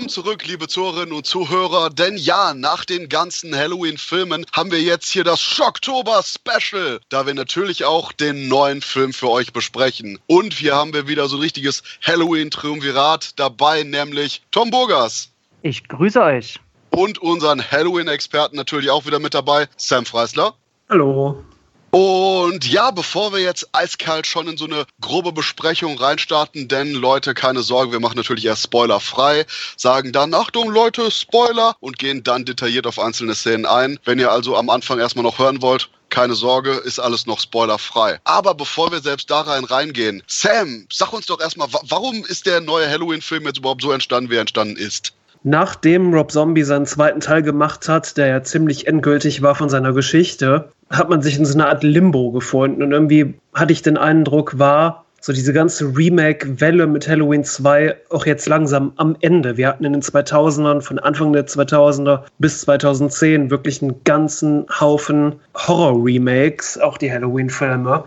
Willkommen zurück, liebe Zuhörerinnen und Zuhörer. Denn ja, nach den ganzen Halloween-Filmen haben wir jetzt hier das Schocktober-Special, da wir natürlich auch den neuen Film für euch besprechen. Und hier haben wir wieder so ein richtiges Halloween-Triumvirat dabei, nämlich Tom Burgers. Ich grüße euch. Und unseren Halloween-Experten natürlich auch wieder mit dabei, Sam Freisler. Hallo. Und ja, bevor wir jetzt eiskalt schon in so eine grobe Besprechung reinstarten, denn Leute, keine Sorge, wir machen natürlich erst spoilerfrei, sagen dann, Achtung Leute, Spoiler und gehen dann detailliert auf einzelne Szenen ein. Wenn ihr also am Anfang erstmal noch hören wollt, keine Sorge, ist alles noch spoilerfrei. Aber bevor wir selbst da rein reingehen, Sam, sag uns doch erstmal, warum ist der neue Halloween-Film jetzt überhaupt so entstanden, wie er entstanden ist? Nachdem Rob Zombie seinen zweiten Teil gemacht hat, der ja ziemlich endgültig war von seiner Geschichte, hat man sich in so einer Art Limbo gefunden. Und irgendwie hatte ich den Eindruck, war so diese ganze Remake-Welle mit Halloween 2 auch jetzt langsam am Ende. Wir hatten in den 2000ern, von Anfang der 2000er bis 2010 wirklich einen ganzen Haufen Horror-Remakes, auch die Halloween-Filme.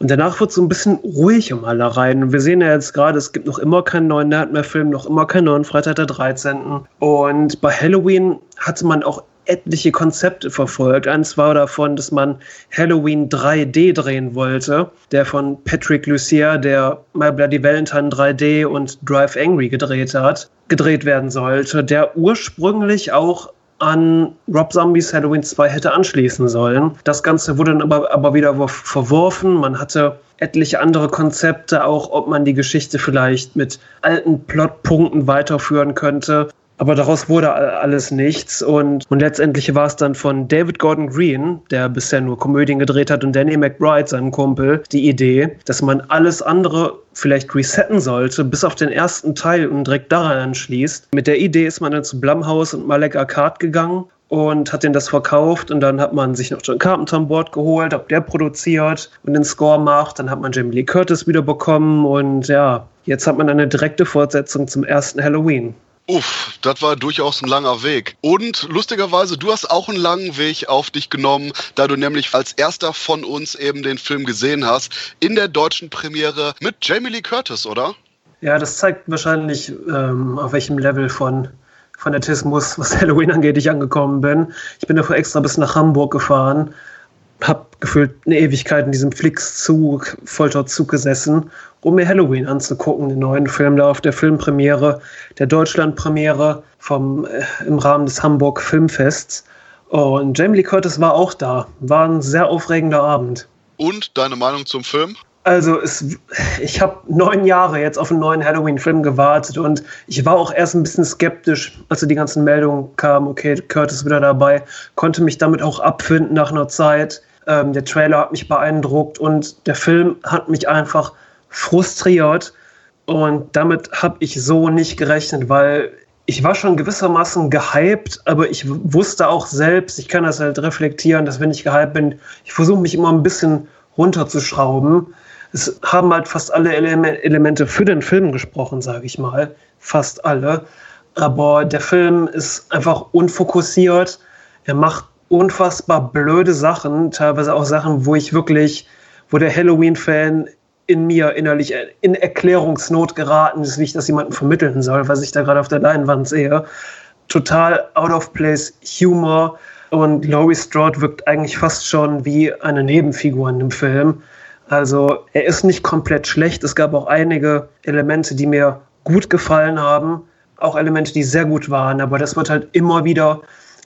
Und danach wird es so ein bisschen ruhig um alle rein. Wir sehen ja jetzt gerade, es gibt noch immer keinen neuen Nightmare-Film, noch immer keinen neuen Freitag der 13. Und bei Halloween hatte man auch etliche Konzepte verfolgt. Eins war davon, dass man Halloween 3D drehen wollte, der von Patrick Lucier, der My Bloody Valentine 3D und Drive Angry gedreht hat, gedreht werden sollte, der ursprünglich auch an Rob Zombies Halloween 2 hätte anschließen sollen. Das Ganze wurde dann aber, aber wieder verworfen. Man hatte etliche andere Konzepte, auch ob man die Geschichte vielleicht mit alten Plotpunkten weiterführen könnte. Aber daraus wurde alles nichts. Und, und letztendlich war es dann von David Gordon Green, der bisher nur Komödien gedreht hat, und Danny McBride, seinem Kumpel, die Idee, dass man alles andere vielleicht resetten sollte, bis auf den ersten Teil und direkt daran anschließt. Mit der Idee ist man dann zu Blumhouse und Malek Arcade gegangen und hat den das verkauft und dann hat man sich noch John Carpenter an Bord geholt, ob der produziert und den Score macht. Dann hat man Jamie Lee Curtis wieder bekommen und ja, jetzt hat man eine direkte Fortsetzung zum ersten Halloween. Uff, das war durchaus ein langer Weg. Und lustigerweise, du hast auch einen langen Weg auf dich genommen, da du nämlich als erster von uns eben den Film gesehen hast, in der deutschen Premiere mit Jamie Lee Curtis, oder? Ja, das zeigt wahrscheinlich, ähm, auf welchem Level von Fanatismus, was Halloween angeht, ich angekommen bin. Ich bin dafür extra bis nach Hamburg gefahren, habe gefühlt eine Ewigkeit in diesem Flix-Zug, Folterzug gesessen um mir Halloween anzugucken, den neuen Film da auf der Filmpremiere, der Deutschlandpremiere vom, äh, im Rahmen des Hamburg Filmfests. Und Jamie Lee Curtis war auch da. War ein sehr aufregender Abend. Und deine Meinung zum Film? Also es, ich habe neun Jahre jetzt auf einen neuen Halloween-Film gewartet und ich war auch erst ein bisschen skeptisch, als die ganzen Meldungen kamen, okay, Curtis wieder dabei, konnte mich damit auch abfinden nach einer Zeit. Ähm, der Trailer hat mich beeindruckt und der Film hat mich einfach frustriert und damit habe ich so nicht gerechnet, weil ich war schon gewissermaßen gehypt, aber ich wusste auch selbst, ich kann das halt reflektieren, dass wenn ich gehypt bin, ich versuche mich immer ein bisschen runterzuschrauben. Es haben halt fast alle Ele Elemente für den Film gesprochen, sage ich mal. Fast alle. Aber der Film ist einfach unfokussiert. Er macht unfassbar blöde Sachen, teilweise auch Sachen, wo ich wirklich, wo der Halloween-Fan in mir innerlich in Erklärungsnot geraten ist, wie ich das jemandem vermitteln soll, was ich da gerade auf der Leinwand sehe. Total out of place Humor und Laurie Strode wirkt eigentlich fast schon wie eine Nebenfigur in dem Film. Also er ist nicht komplett schlecht. Es gab auch einige Elemente, die mir gut gefallen haben, auch Elemente, die sehr gut waren, aber das wird halt immer wieder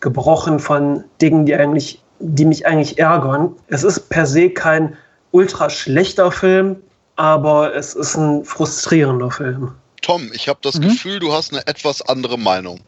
gebrochen von Dingen, die eigentlich, die mich eigentlich ärgern. Es ist per se kein ultra schlechter Film, aber es ist ein frustrierender Film. Tom, ich habe das mhm. Gefühl, du hast eine etwas andere Meinung.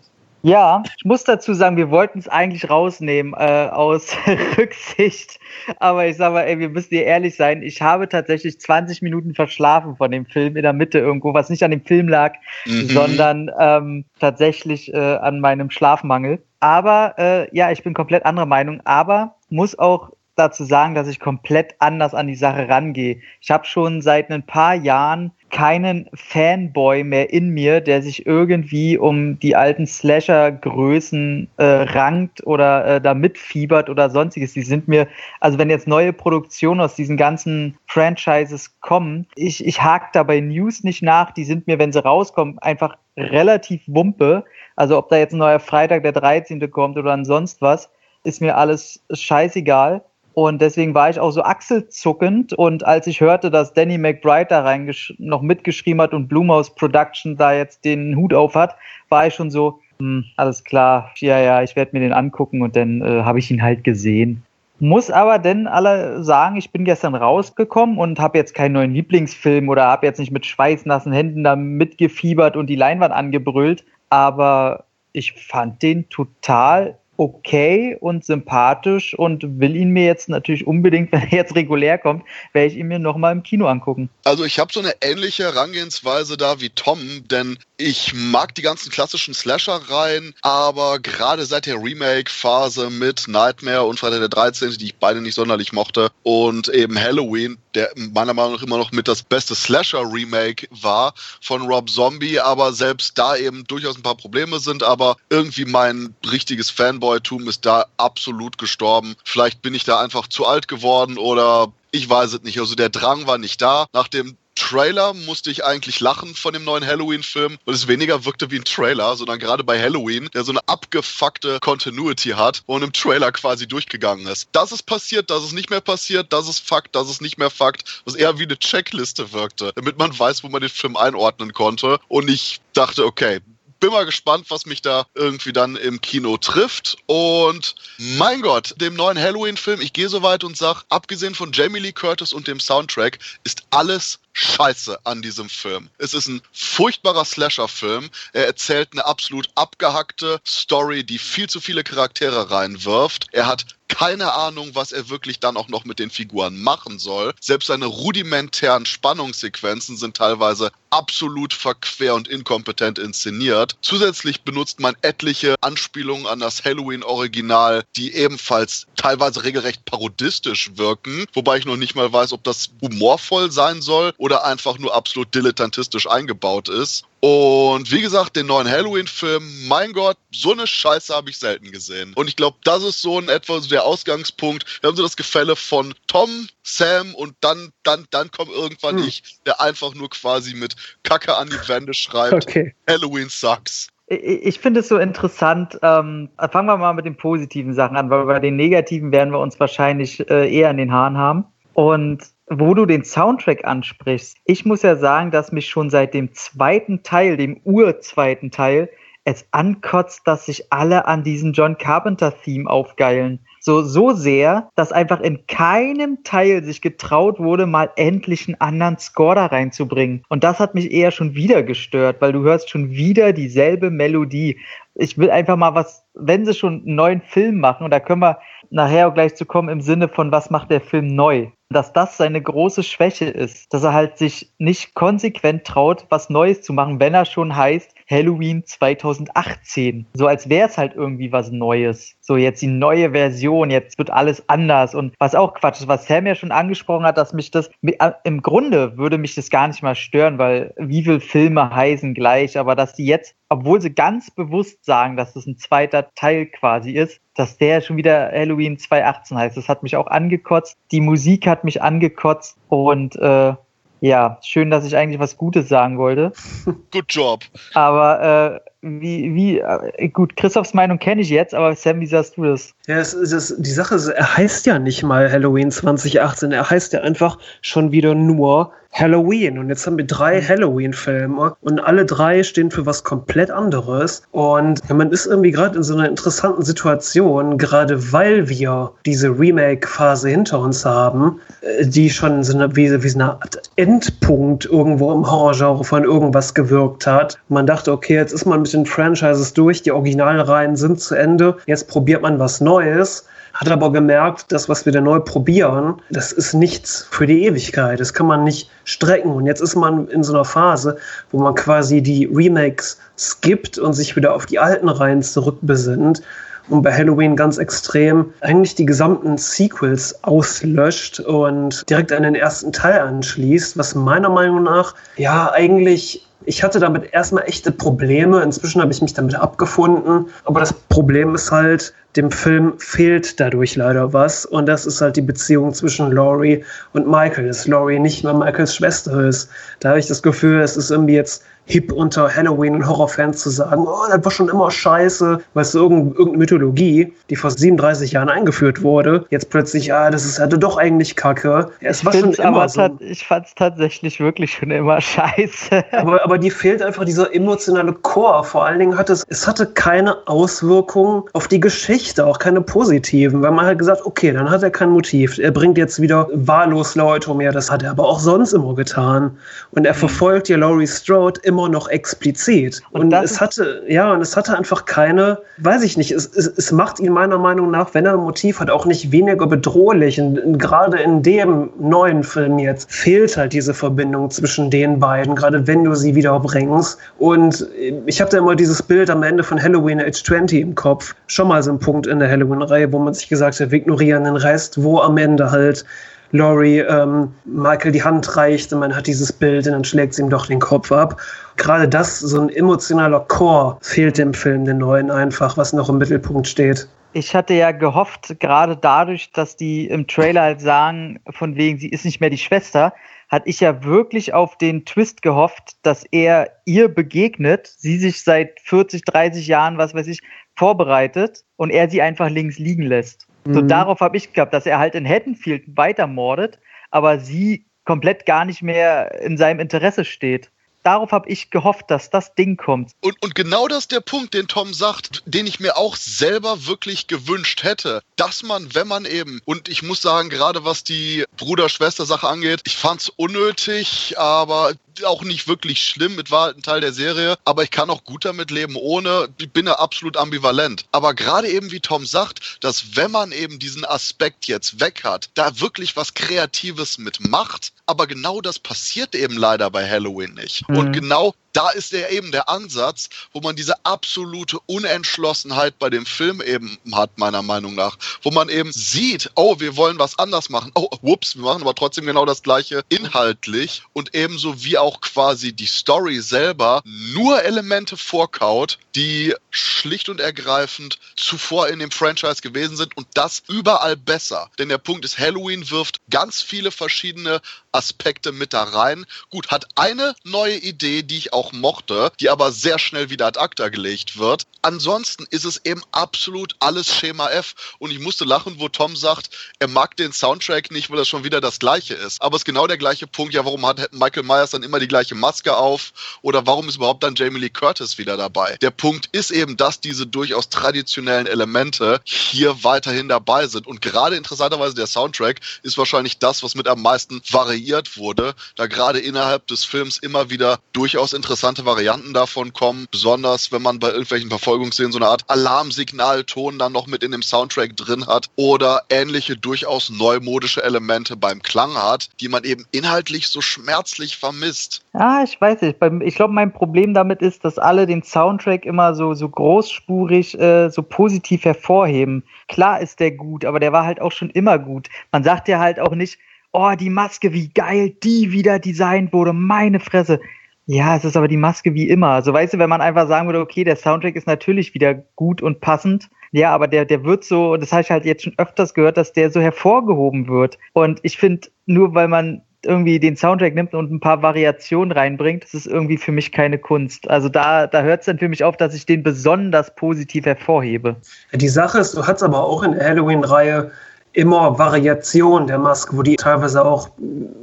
Ja, ich muss dazu sagen, wir wollten es eigentlich rausnehmen äh, aus Rücksicht. Aber ich sage mal, ey, wir müssen hier ehrlich sein. Ich habe tatsächlich 20 Minuten verschlafen von dem Film in der Mitte irgendwo, was nicht an dem Film lag, mhm. sondern ähm, tatsächlich äh, an meinem Schlafmangel. Aber äh, ja, ich bin komplett anderer Meinung. Aber muss auch dazu sagen, dass ich komplett anders an die Sache rangehe. Ich habe schon seit ein paar Jahren keinen Fanboy mehr in mir, der sich irgendwie um die alten Slasher-Größen äh, rankt oder äh, da mitfiebert oder sonstiges. Die sind mir, also wenn jetzt neue Produktionen aus diesen ganzen Franchises kommen, ich, ich hake da bei News nicht nach, die sind mir, wenn sie rauskommen, einfach relativ wumpe. Also ob da jetzt ein neuer Freitag der 13. kommt oder sonst was, ist mir alles scheißegal. Und deswegen war ich auch so achselzuckend. Und als ich hörte, dass Danny McBride da rein noch mitgeschrieben hat und Blumhouse Production da jetzt den Hut auf hat, war ich schon so, hm, alles klar, ja, ja, ich werde mir den angucken und dann äh, habe ich ihn halt gesehen. Muss aber denn alle sagen, ich bin gestern rausgekommen und habe jetzt keinen neuen Lieblingsfilm oder habe jetzt nicht mit schweißnassen Händen da mitgefiebert und die Leinwand angebrüllt. Aber ich fand den total okay und sympathisch und will ihn mir jetzt natürlich unbedingt, wenn er jetzt regulär kommt, werde ich ihn mir nochmal im Kino angucken. Also ich habe so eine ähnliche Herangehensweise da wie Tom, denn ich mag die ganzen klassischen Slasher-Reihen, aber gerade seit der Remake-Phase mit Nightmare und Freitag der 13., die ich beide nicht sonderlich mochte, und eben Halloween, der meiner Meinung nach immer noch mit das beste Slasher-Remake war von Rob Zombie, aber selbst da eben durchaus ein paar Probleme sind, aber irgendwie mein richtiges Fanboy-Tum ist da absolut gestorben. Vielleicht bin ich da einfach zu alt geworden oder ich weiß es nicht. Also der Drang war nicht da. Nach dem Trailer musste ich eigentlich lachen von dem neuen Halloween-Film, weil es weniger wirkte wie ein Trailer, sondern gerade bei Halloween, der so eine abgefuckte Continuity hat und im Trailer quasi durchgegangen ist. Das ist passiert, das ist nicht mehr passiert, das ist Fakt, das ist nicht mehr Fakt, was eher wie eine Checkliste wirkte, damit man weiß, wo man den Film einordnen konnte. Und ich dachte, okay, bin mal gespannt, was mich da irgendwie dann im Kino trifft. Und mein Gott, dem neuen Halloween-Film, ich gehe so weit und sage, abgesehen von Jamie Lee Curtis und dem Soundtrack, ist alles Scheiße an diesem Film. Es ist ein furchtbarer Slasher-Film. Er erzählt eine absolut abgehackte Story, die viel zu viele Charaktere reinwirft. Er hat keine Ahnung, was er wirklich dann auch noch mit den Figuren machen soll. Selbst seine rudimentären Spannungssequenzen sind teilweise absolut verquer und inkompetent inszeniert. Zusätzlich benutzt man etliche Anspielungen an das Halloween-Original, die ebenfalls teilweise regelrecht parodistisch wirken, wobei ich noch nicht mal weiß, ob das humorvoll sein soll oder einfach nur absolut dilettantistisch eingebaut ist. Und wie gesagt, den neuen Halloween-Film, mein Gott, so eine Scheiße habe ich selten gesehen. Und ich glaube, das ist so in etwa der Ausgangspunkt. Wir haben so das Gefälle von Tom, Sam und dann, dann, dann kommt irgendwann hm. ich, der einfach nur quasi mit Kacke an die Wände schreibt. Okay. Halloween sucks. Ich finde es so interessant. Ähm, fangen wir mal mit den positiven Sachen an, weil bei den negativen werden wir uns wahrscheinlich äh, eher in den Haaren haben. Und wo du den Soundtrack ansprichst, ich muss ja sagen, dass mich schon seit dem zweiten Teil, dem urzweiten Teil, es ankotzt, dass sich alle an diesem John Carpenter-Theme aufgeilen. So, so sehr, dass einfach in keinem Teil sich getraut wurde, mal endlich einen anderen Score da reinzubringen. Und das hat mich eher schon wieder gestört, weil du hörst schon wieder dieselbe Melodie. Ich will einfach mal was, wenn sie schon einen neuen Film machen, und da können wir nachher auch gleich zu kommen im Sinne von, was macht der Film neu? Dass das seine große Schwäche ist, dass er halt sich nicht konsequent traut, was Neues zu machen, wenn er schon heißt Halloween 2018. So als wäre es halt irgendwie was Neues. So jetzt die neue Version, jetzt wird alles anders und was auch Quatsch ist, was Sam ja schon angesprochen hat, dass mich das äh, im Grunde würde mich das gar nicht mal stören, weil wie viele Filme heißen gleich, aber dass die jetzt, obwohl sie ganz bewusst sagen, dass das ein zweiter Teil quasi ist, dass der schon wieder Halloween 2018 heißt. Das hat mich auch angekotzt. Die Musik hat mich angekotzt und äh, ja, schön, dass ich eigentlich was Gutes sagen wollte. Good job. Aber äh, wie, wie, äh, gut, Christophs Meinung kenne ich jetzt, aber Sam, wie sagst du das? Ja, es, es, die Sache ist, er heißt ja nicht mal Halloween 2018, er heißt ja einfach schon wieder nur Halloween. Und jetzt haben wir drei mhm. Halloween-Filme und alle drei stehen für was komplett anderes. Und man ist irgendwie gerade in so einer interessanten Situation, gerade weil wir diese Remake-Phase hinter uns haben, äh, die schon so eine, wie, wie so eine Art Endpunkt irgendwo im Horrorgenre von irgendwas gewirkt hat. Man dachte, okay, jetzt ist man mit den Franchises durch, die Originalreihen sind zu Ende, jetzt probiert man was Neues hat aber gemerkt, das, was wir da neu probieren, das ist nichts für die Ewigkeit. Das kann man nicht strecken. Und jetzt ist man in so einer Phase, wo man quasi die Remakes skippt und sich wieder auf die alten Reihen zurückbesinnt. und bei Halloween ganz extrem eigentlich die gesamten Sequels auslöscht und direkt an den ersten Teil anschließt, was meiner Meinung nach ja eigentlich ich hatte damit erstmal echte Probleme. Inzwischen habe ich mich damit abgefunden. Aber das Problem ist halt, dem Film fehlt dadurch leider was. Und das ist halt die Beziehung zwischen Laurie und Michael. Dass Laurie nicht mehr Michaels Schwester ist. Da habe ich das Gefühl, es ist irgendwie jetzt hip unter Halloween und Horrorfans zu sagen, oh, das war schon immer scheiße, weißt du, irgendeine Mythologie, die vor 37 Jahren eingeführt wurde, jetzt plötzlich, ah, das ist hatte doch eigentlich Kacke. Es ich war schon immer so. Ich fand es tatsächlich wirklich schon immer scheiße. Aber, aber die fehlt einfach dieser emotionale Chor. Vor allen Dingen hat es, es hatte keine Auswirkungen auf die Geschichte, auch keine positiven, weil man halt gesagt, okay, dann hat er kein Motiv. Er bringt jetzt wieder wahllos Leute um. Ja, das hat er aber auch sonst immer getan. Und er mhm. verfolgt ja Laurie Strode immer immer noch explizit. Und, und es hatte, ja, und es hatte einfach keine, weiß ich nicht, es, es, es macht ihn meiner Meinung nach, wenn er ein Motiv hat, auch nicht weniger bedrohlich. Und, und gerade in dem neuen Film jetzt fehlt halt diese Verbindung zwischen den beiden, gerade wenn du sie wieder bringst. Und ich habe da immer dieses Bild am Ende von Halloween Age 20 im Kopf. Schon mal so ein Punkt in der Halloween-Reihe, wo man sich gesagt hat, wir ignorieren den Rest, wo am Ende halt Laurie ähm, Michael die Hand reicht und man hat dieses Bild und dann schlägt sie ihm doch den Kopf ab. Gerade das, so ein emotionaler Chor, fehlt dem Film, den neuen einfach, was noch im Mittelpunkt steht. Ich hatte ja gehofft, gerade dadurch, dass die im Trailer halt sagen, von wegen, sie ist nicht mehr die Schwester, hatte ich ja wirklich auf den Twist gehofft, dass er ihr begegnet, sie sich seit 40, 30 Jahren, was weiß ich, vorbereitet und er sie einfach links liegen lässt. So mhm. darauf habe ich gehabt, dass er halt in Haddonfield weitermordet, aber sie komplett gar nicht mehr in seinem Interesse steht darauf habe ich gehofft, dass das Ding kommt. Und, und genau das ist der Punkt, den Tom sagt, den ich mir auch selber wirklich gewünscht hätte, dass man, wenn man eben, und ich muss sagen, gerade was die Bruder-Schwester-Sache angeht, ich fand es unnötig, aber auch nicht wirklich schlimm. Es war halt ein Teil der Serie, aber ich kann auch gut damit leben ohne. Ich bin da absolut ambivalent. Aber gerade eben, wie Tom sagt, dass wenn man eben diesen Aspekt jetzt weg hat, da wirklich was Kreatives mitmacht, aber genau das passiert eben leider bei Halloween nicht. Mhm. Und genau da ist der eben der Ansatz, wo man diese absolute Unentschlossenheit bei dem Film eben hat, meiner Meinung nach. Wo man eben sieht, oh, wir wollen was anders machen. Oh, whoops, wir machen aber trotzdem genau das gleiche inhaltlich. Und ebenso wie auch quasi die Story selber nur Elemente vorkaut, die schlicht und ergreifend zuvor in dem Franchise gewesen sind und das überall besser. Denn der Punkt ist, Halloween wirft ganz viele verschiedene Aspekte mit da rein. Gut, hat eine neue Idee, die ich auch mochte, die aber sehr schnell wieder ad acta gelegt wird. Ansonsten ist es eben absolut alles Schema F. Und ich musste lachen, wo Tom sagt, er mag den Soundtrack nicht, weil das schon wieder das gleiche ist. Aber es ist genau der gleiche Punkt. Ja, warum hat Michael Myers dann immer die gleiche Maske auf? Oder warum ist überhaupt dann Jamie Lee Curtis wieder dabei? Der Punkt ist eben, dass diese durchaus traditionellen Elemente hier weiterhin dabei sind. Und gerade interessanterweise der Soundtrack ist wahrscheinlich das, was mit am meisten variiert wurde, da gerade innerhalb des Films immer wieder durchaus interessante Varianten davon kommen, besonders wenn man bei irgendwelchen Verfolgungsszenen so eine Art Alarmsignalton dann noch mit in dem Soundtrack drin hat oder ähnliche durchaus neumodische Elemente beim Klang hat, die man eben inhaltlich so schmerzlich vermisst. Ja, ich weiß nicht. Ich glaube, mein Problem damit ist, dass alle den Soundtrack immer so, so großspurig, äh, so positiv hervorheben. Klar ist der gut, aber der war halt auch schon immer gut. Man sagt ja halt auch nicht, oh, die Maske, wie geil die wieder designt wurde, meine Fresse. Ja, es ist aber die Maske wie immer. Also weißt du, wenn man einfach sagen würde, okay, der Soundtrack ist natürlich wieder gut und passend, ja, aber der, der wird so, das habe ich halt jetzt schon öfters gehört, dass der so hervorgehoben wird. Und ich finde, nur weil man irgendwie den Soundtrack nimmt und ein paar Variationen reinbringt, das ist irgendwie für mich keine Kunst. Also da, da hört es dann für mich auf, dass ich den besonders positiv hervorhebe. Die Sache ist, du hast aber auch in der Halloween-Reihe immer Variation der Maske, wo die teilweise auch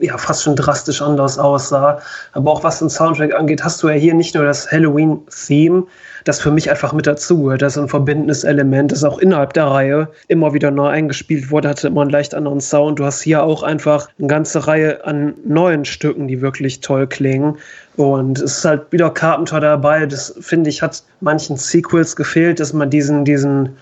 ja, fast schon drastisch anders aussah. Aber auch was den Soundtrack angeht, hast du ja hier nicht nur das Halloween-Theme, das für mich einfach mit dazu gehört. Das ist ein verbindendes Element, das auch innerhalb der Reihe immer wieder neu eingespielt wurde, hatte immer einen leicht anderen Sound. Du hast hier auch einfach eine ganze Reihe an neuen Stücken, die wirklich toll klingen. Und es ist halt wieder Carpenter dabei. Das finde ich hat manchen Sequels gefehlt, dass man diesen, diesen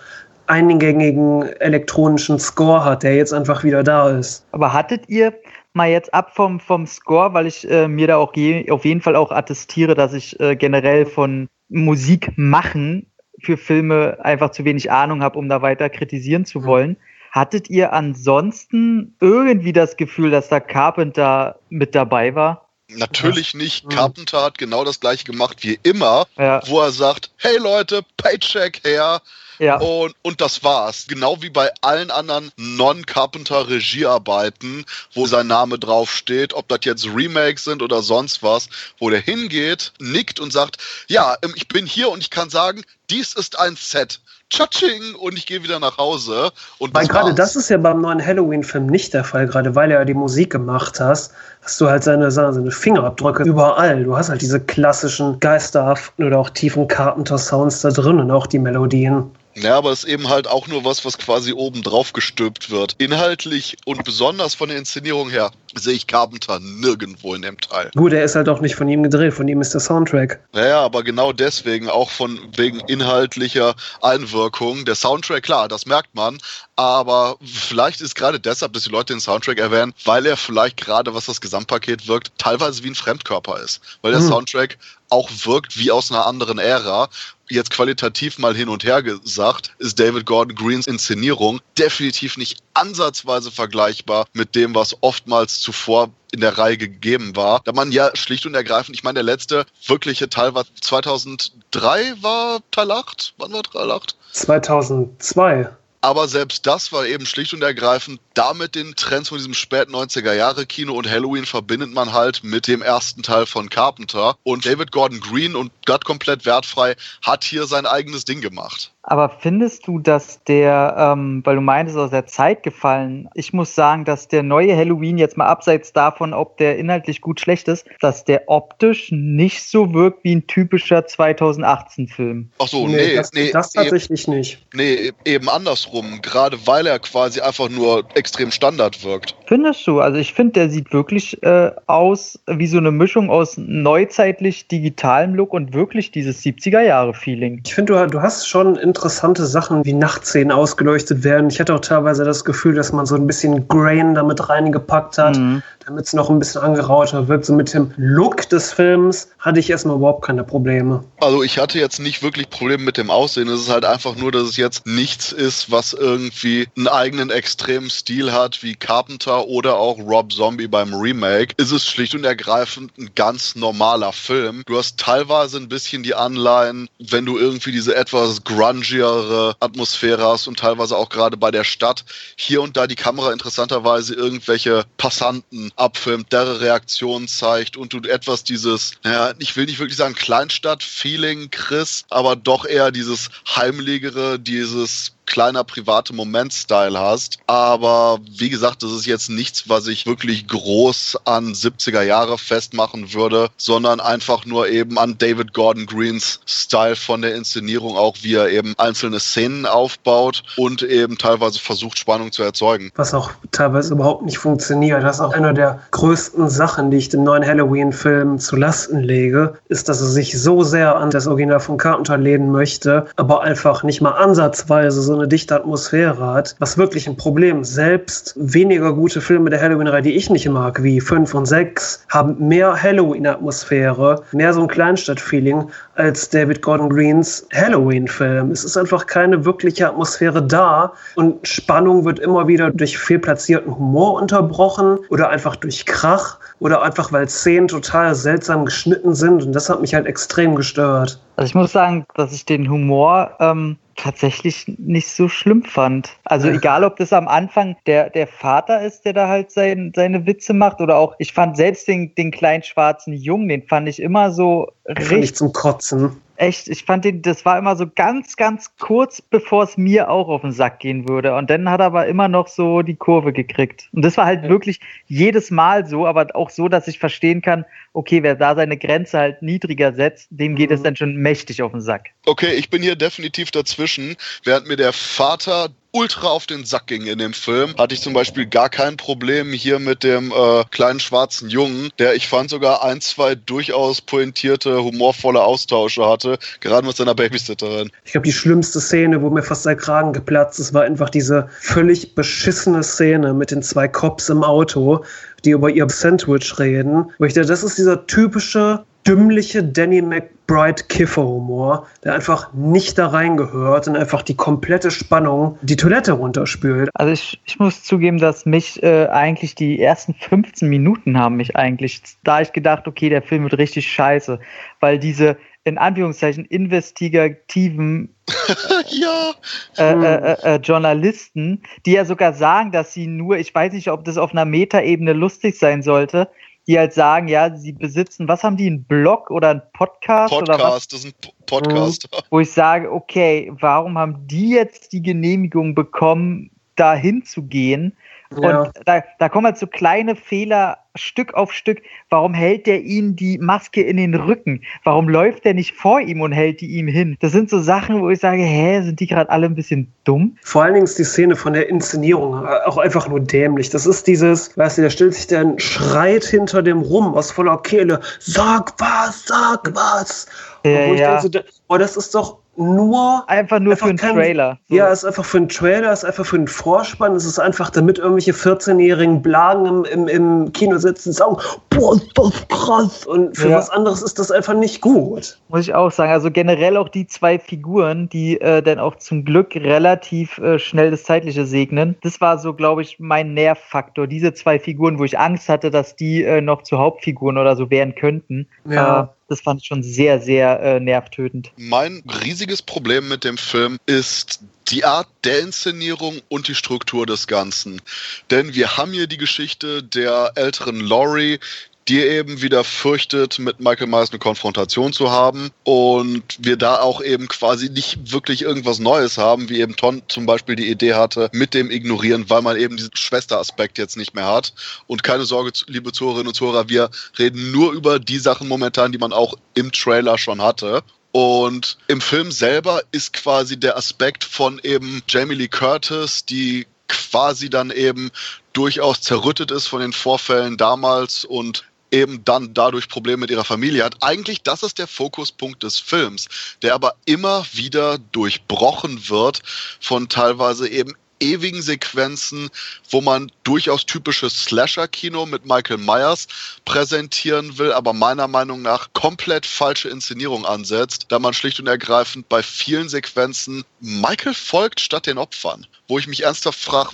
eingängigen elektronischen Score hat, der jetzt einfach wieder da ist. Aber hattet ihr mal jetzt ab vom, vom Score, weil ich äh, mir da auch je, auf jeden Fall auch attestiere, dass ich äh, generell von Musik machen für Filme einfach zu wenig Ahnung habe, um da weiter kritisieren zu wollen. Hattet ihr ansonsten irgendwie das Gefühl, dass da Carpenter mit dabei war? Natürlich nicht. Carpenter hat genau das gleiche gemacht wie immer, Ja. wo er sagt, hey Leute, Paycheck her. Ja. Und, und das war's. Genau wie bei allen anderen Non-Carpenter-Regiearbeiten, wo sein Name draufsteht, ob das jetzt Remakes sind oder sonst was, wo der hingeht, nickt und sagt, ja, ähm, ich bin hier und ich kann sagen, dies ist ein Set. Tschatsching und ich gehe wieder nach Hause. Und Weil gerade das ist ja beim neuen Halloween-Film nicht der Fall, gerade weil er ja die Musik gemacht hast, hast du halt seine, seine Fingerabdrücke überall. Du hast halt diese klassischen geisterhaften oder auch tiefen Carpenter-Sounds da drin und auch die Melodien. Ja, aber es ist eben halt auch nur was, was quasi oben drauf gestülpt wird. Inhaltlich und besonders von der Inszenierung her sehe ich Carpenter nirgendwo in dem Teil. Gut, er ist halt auch nicht von ihm gedreht, von ihm ist der Soundtrack. Naja, aber genau deswegen, auch von wegen inhaltlicher Einwirkung. Der Soundtrack, klar, das merkt man, aber vielleicht ist gerade deshalb, dass die Leute den Soundtrack erwähnen, weil er vielleicht gerade, was das Gesamtpaket wirkt, teilweise wie ein Fremdkörper ist. Weil der Hm. Soundtrack auch wirkt wie aus einer anderen Ära. Jetzt qualitativ mal hin und her gesagt, ist David Gordon Greens Inszenierung definitiv nicht ansatzweise vergleichbar mit dem, was oftmals zuvor in der Reihe gegeben war. Da man ja schlicht und ergreifend, ich meine, der letzte wirkliche Teil war 2003 war Teil 8. Wann war Teil 8? 2002. Aber selbst das war eben schlicht und ergreifend damit den Trends von diesem späten 90er Jahre Kino und Halloween verbindet man halt mit dem ersten Teil von Carpenter. Und David Gordon Green und Gott komplett wertfrei hat hier sein eigenes Ding gemacht. Aber findest du, dass der, ähm, weil du meintest, aus der Zeit gefallen, ich muss sagen, dass der neue Halloween jetzt mal abseits davon, ob der inhaltlich gut schlecht ist, dass der optisch nicht so wirkt wie ein typischer 2018-Film. Ach so, nee, das, nee, das eben, tatsächlich nicht. nee, eben andersrum. Gerade weil er quasi einfach nur extrem Standard wirkt. Findest du? Also ich finde, der sieht wirklich äh, aus wie so eine Mischung aus neuzeitlich digitalem Look und wirklich dieses 70er-Jahre-Feeling. Ich finde, du, du hast schon interessante Sachen, wie Nachtszenen ausgeleuchtet werden. Ich hatte auch teilweise das Gefühl, dass man so ein bisschen Grain damit reingepackt hat, Mhm. damit es noch ein bisschen angerauter wirkt. So mit dem Look des Films hatte ich erstmal überhaupt keine Probleme. Also ich hatte jetzt nicht wirklich Probleme mit dem Aussehen. Es ist halt einfach nur, dass es jetzt nichts ist, was irgendwie einen eigenen extremen Stil hat, wie Carpenter oder auch Rob Zombie beim Remake. Es ist schlicht und ergreifend ein ganz normaler Film. Du hast teilweise ein bisschen die Anleihen, wenn du irgendwie diese etwas grungigere Atmosphäre hast und teilweise auch gerade bei der Stadt. Hier und da die Kamera interessanterweise irgendwelche Passanten abfilmt, deren Reaktion zeigt und du etwas dieses, naja, ich will nicht wirklich sagen Kleinstadt-Feeling kriegst, aber doch eher dieses heimligere, dieses kleiner private Moment-Style hast. Aber wie gesagt, das ist jetzt nichts, was ich wirklich groß an 70er Jahre festmachen würde, sondern einfach nur eben an David Gordon Greens Style von der Inszenierung, auch wie er eben einzelne Szenen aufbaut und eben teilweise versucht, Spannung zu erzeugen. Was auch teilweise überhaupt nicht funktioniert. Das ist auch eine der größten Sachen, die ich dem neuen Halloween-Film zu Lasten lege, ist, dass er sich so sehr an das Original von Carpenter lehnen möchte, aber einfach nicht mal ansatzweise so eine dichte Atmosphäre hat, was wirklich ein Problem. Selbst weniger gute Filme der Halloween-Reihe, die ich nicht mag, wie 5 und 6, haben mehr Halloween-Atmosphäre, mehr so ein Kleinstadt-Feeling als David Gordon Greens Halloween-Film. Es ist einfach keine wirkliche Atmosphäre da und Spannung wird immer wieder durch fehlplatzierten Humor unterbrochen oder einfach durch Krach oder einfach weil Szenen total seltsam geschnitten sind und das hat mich halt extrem gestört. Also ich muss sagen, dass ich den Humor ähm, tatsächlich nicht so schlimm fand. Also egal, ob das am Anfang der, der Vater ist, der da halt sein, seine Witze macht oder auch, ich fand selbst den, den kleinen schwarzen Jungen, den fand ich immer so Fand ich richtig, zum Kotzen. Echt, ich fand den, das war immer so ganz, ganz kurz, bevor es mir auch auf den Sack gehen würde. Und dann hat er aber immer noch so die Kurve gekriegt. Und das war halt Ja. wirklich jedes Mal so, aber auch so, dass ich verstehen kann, okay, wer da seine Grenze halt niedriger setzt, dem geht es Mhm. dann schon mächtig auf den Sack. Okay, ich bin hier definitiv dazwischen. Während mir der Vater ultra auf den Sack ging in dem Film, hatte ich zum Beispiel gar kein Problem hier mit dem äh, kleinen schwarzen Jungen, der ich fand sogar ein, zwei durchaus pointierte, humorvolle Austausche hatte, gerade mit seiner Babysitterin. Ich glaube, die schlimmste Szene, wo mir fast der Kragen geplatzt ist, war einfach diese völlig beschissene Szene mit den zwei Cops im Auto, die über ihr Sandwich reden. Das ist dieser typische dümmliche Danny McBride Kiffer-Humor, der einfach nicht da reingehört und einfach die komplette Spannung die Toilette runterspült. Also ich, ich muss zugeben, dass mich äh, eigentlich die ersten 15 Minuten haben mich eigentlich, da ich gedacht, okay, der Film wird richtig scheiße, weil diese in Anführungszeichen investigativen ja. äh, äh, äh, Journalisten, die ja sogar sagen, dass sie nur, ich weiß nicht, ob das auf einer Metaebene lustig sein sollte, die halt sagen, ja, sie besitzen, was haben die, einen Blog oder einen Podcast? Podcast, oder was? das ist ein Podcast. Wo ich sage, okay, warum haben die jetzt die Genehmigung bekommen, da hinzugehen? Ja. Und da, da kommen halt so kleine Fehler Stück auf Stück. Warum hält der ihm die Maske in den Rücken? Warum läuft der nicht vor ihm und hält die ihm hin? Das sind so Sachen, wo ich sage, hä, sind die gerade alle ein bisschen dumm? Vor allen Dingen ist die Szene von der Inszenierung auch einfach nur dämlich. Das ist dieses, weißt du, da stellt sich dann, schreit hinter dem rum aus voller Kehle, sag was, sag was. Ja, Und wo ich ja. denke, so, boah, das ist doch nur Einfach nur Einfach für einen kein- Trailer. Ja, ist einfach für einen Trailer, ist einfach für einen Vorspann, es ist einfach, damit irgendwelche 14-jährigen Blagen im, im, im Kino sitzen und sagen, boah, ist das krass. Und für Ja. was anderes ist das einfach nicht gut. Muss ich auch sagen. Also generell auch die zwei Figuren, die äh, dann auch zum Glück relativ äh, schnell das Zeitliche segnen. Das war so, glaube ich, mein Nervfaktor. Diese zwei Figuren, wo ich Angst hatte, dass die äh, noch zu Hauptfiguren oder so werden könnten. Ja. Das fand ich schon sehr, sehr äh, nervtötend. Mein riesiges Problem mit dem Film ist die Art der Inszenierung und die Struktur des Ganzen. Denn wir haben hier die Geschichte der älteren Laurie, die eben wieder fürchtet, mit Michael Myers eine Konfrontation zu haben und wir da auch eben quasi nicht wirklich irgendwas Neues haben, wie eben Ton zum Beispiel die Idee hatte, mit dem Ignorieren, weil man eben diesen Schwesteraspekt jetzt nicht mehr hat. Und keine Sorge, liebe Zuhörerinnen und Zuhörer, wir reden nur über die Sachen momentan, die man auch im Trailer schon hatte. Und im Film selber ist quasi der Aspekt von eben Jamie Lee Curtis, die quasi dann eben durchaus zerrüttet ist von den Vorfällen damals und eben dann dadurch Probleme mit ihrer Familie hat. Eigentlich, das ist der Fokuspunkt des Films, der aber immer wieder durchbrochen wird von teilweise eben ewigen Sequenzen, wo man durchaus typisches Slasher-Kino mit Michael Myers präsentieren will, aber meiner Meinung nach komplett falsche Inszenierung ansetzt, da man schlicht und ergreifend bei vielen Sequenzen Michael folgt statt den Opfern, wo ich mich ernsthaft frage,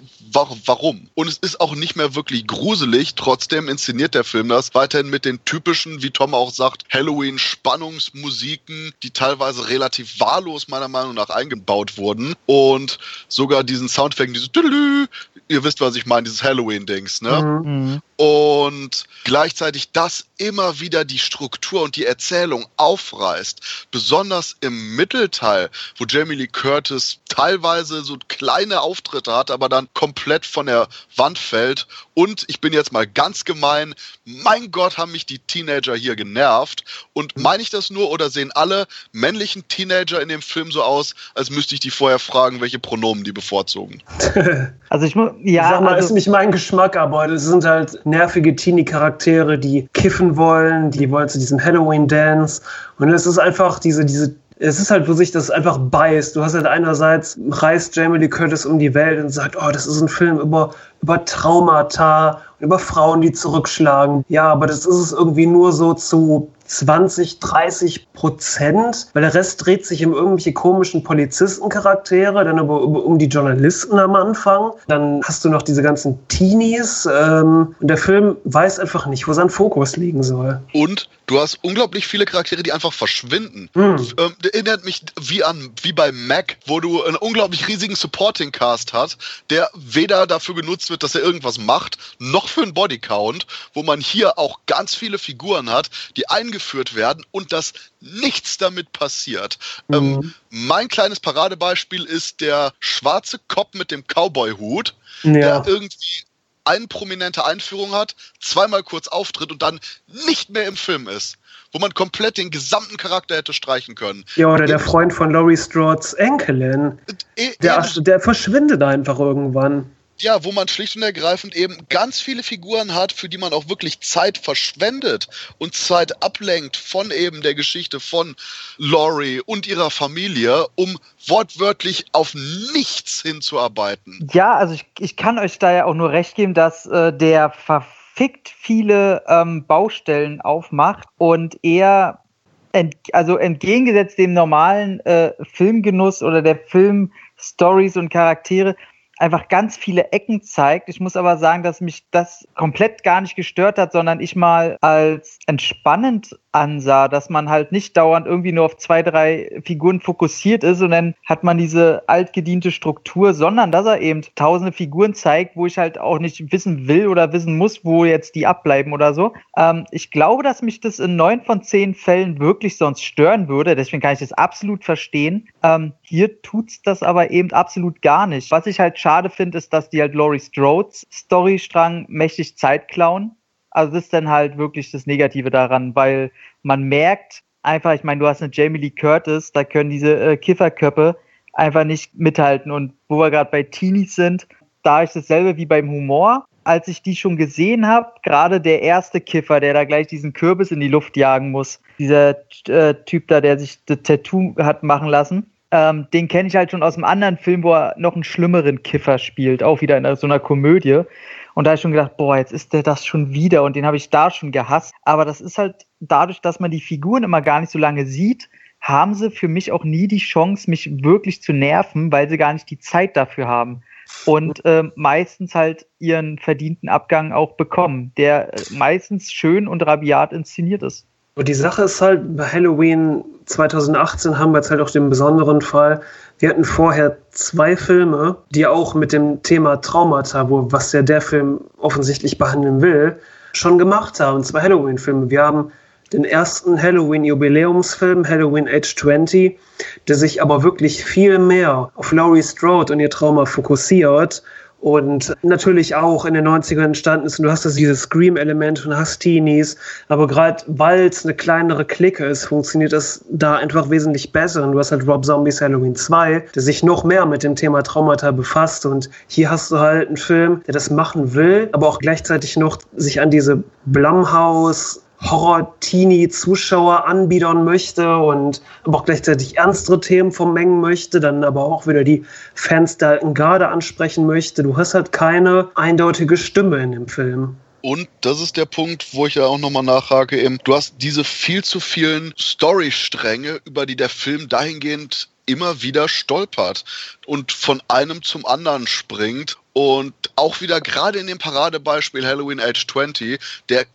warum? Und es ist auch nicht mehr wirklich gruselig, trotzdem inszeniert der Film das weiterhin mit den typischen, wie Tom auch sagt, Halloween-Spannungsmusiken, die teilweise relativ wahllos meiner Meinung nach eingebaut wurden und sogar diesen Soundeffekt, dieses Tüdelü, ihr wisst, was ich meine, dieses Halloween-Dings, ne? Mhm. und gleichzeitig das immer wieder die Struktur und die Erzählung aufreißt. Besonders im Mittelteil, wo Jamie Lee Curtis teilweise so kleine Auftritte hat, aber dann komplett von der Wand fällt. Und ich bin jetzt mal ganz gemein, mein Gott, haben mich die Teenager hier genervt. Und meine ich das nur oder sehen alle männlichen Teenager in dem Film so aus, als müsste ich die vorher fragen, welche Pronomen die bevorzugen? Also ich muss, ich ja, sag mal, also, ist nicht mein Geschmack, aber das sind halt nervige Teenie-Charaktere, die kiffen wollen, die wollen zu diesem Halloween-Dance. Und es ist einfach diese, diese, es ist halt, wo sich das einfach beißt. Du hast halt einerseits, reist Jamie Lee Curtis um die Welt und sagt, oh, das ist ein Film über, über Traumata, über Frauen, die zurückschlagen. Ja, aber das ist es irgendwie nur so zu 20, 30 Prozent, weil der Rest dreht sich um irgendwelche komischen Polizistencharaktere, dann aber um die Journalisten am Anfang. Dann hast du noch diese ganzen Teenies ähm, und der Film weiß einfach nicht, wo sein Fokus liegen soll. Und du hast unglaublich viele Charaktere, die einfach verschwinden. Hm. Ähm, erinnert mich wie an, wie bei Mac, wo du einen unglaublich riesigen Supporting Cast hast, der weder dafür genutzt wird, dass er irgendwas macht, noch für einen Bodycount, wo man hier auch ganz viele Figuren hat, die eingeführt werden und dass nichts damit passiert. Ähm, Mhm. mein kleines Paradebeispiel ist der schwarze Cop mit dem Cowboy-Hut, Ja. der irgendwie eine prominente Einführung hat, zweimal kurz auftritt und dann nicht mehr im Film ist. Wo man komplett den gesamten Charakter hätte streichen können. ja, oder der Freund von Laurie Strods Enkelin, E- der, ähnlich- der verschwindet einfach irgendwann. Ja, wo man schlicht und ergreifend eben ganz viele Figuren hat, für die man auch wirklich Zeit verschwendet und Zeit ablenkt von eben der Geschichte von Laurie und ihrer Familie, um wortwörtlich auf nichts hinzuarbeiten. ja, also ich, ich kann euch da ja auch nur recht geben, dass äh, der fickt viele ähm, Baustellen aufmacht und eher ent, also entgegengesetzt dem normalen äh, Filmgenuss oder der Filmstories und Charaktere einfach ganz viele Ecken zeigt. Ich muss aber sagen, dass mich das komplett gar nicht gestört hat, sondern ich mal als entspannend ansah, dass man halt nicht dauernd irgendwie nur auf zwei, drei Figuren fokussiert ist und dann hat man diese altgediente Struktur, sondern dass er eben tausende Figuren zeigt, wo ich halt auch nicht wissen will oder wissen muss, wo jetzt die abbleiben oder so. Ähm, ich glaube, dass mich das in neun von zehn Fällen wirklich sonst stören würde, deswegen kann ich das absolut verstehen. Ähm, hier tut's das aber eben absolut gar nicht. Was ich halt schade finde, ist, dass die halt Laurie Strodes Storystrang mächtig Zeit klauen. Also das ist dann halt wirklich das Negative daran, weil man merkt einfach, ich meine, du hast eine Jamie Lee Curtis, da können diese äh, Kifferköppe einfach nicht mithalten. Und wo wir gerade bei Teenies sind, da ist dasselbe wie beim Humor. Als ich die schon gesehen habe, gerade der erste Kiffer, der da gleich diesen Kürbis in die Luft jagen muss, dieser äh, Typ da, der sich das Tattoo hat machen lassen, ähm, den kenne ich halt schon aus einem anderen Film, wo er noch einen schlimmeren Kiffer spielt, auch wieder in so einer Komödie. Und da habe ich schon gedacht, boah, jetzt ist der das schon wieder und den habe ich da schon gehasst. Aber das ist halt dadurch, dass man die Figuren immer gar nicht so lange sieht, haben sie für mich auch nie die Chance, mich wirklich zu nerven, weil sie gar nicht die Zeit dafür haben. Und äh, meistens halt ihren verdienten Abgang auch bekommen, der äh, meistens schön und rabiat inszeniert ist. Und die Sache ist halt, bei Halloween 2018 haben wir jetzt halt auch den besonderen Fall. Wir hatten vorher zwei Filme, die auch mit dem Thema Traumata, wo, was ja der Film offensichtlich behandeln will, schon gemacht haben. Zwei Halloween-Filme. Wir haben den ersten Halloween-Jubiläumsfilm, Halloween Age 20, der sich aber wirklich viel mehr auf Laurie Strode und ihr Trauma fokussiert und natürlich auch in den 90ern entstanden ist. Und du hast das dieses Scream-Element und hast Teenies, aber gerade weil es eine kleinere Clique ist, funktioniert das da einfach wesentlich besser. Und du hast halt Rob Zombies Halloween 2, der sich noch mehr mit dem Thema Traumata befasst. Und hier hast du halt einen Film, der das machen will, aber auch gleichzeitig noch sich an diese Blumhouse Horror-Teenie-Zuschauer anbiedern möchte und aber auch gleichzeitig ernstere Themen vermengen möchte, dann aber auch wieder die Fans der alten Garde ansprechen möchte. Du hast halt keine eindeutige Stimme in dem Film. Und das ist der Punkt, wo ich ja auch nochmal nachhake, eben, du hast diese viel zu vielen Storystränge, über die der Film dahingehend immer wieder stolpert und von einem zum anderen springt. Und auch wieder gerade in dem Paradebeispiel Halloween Age 20, der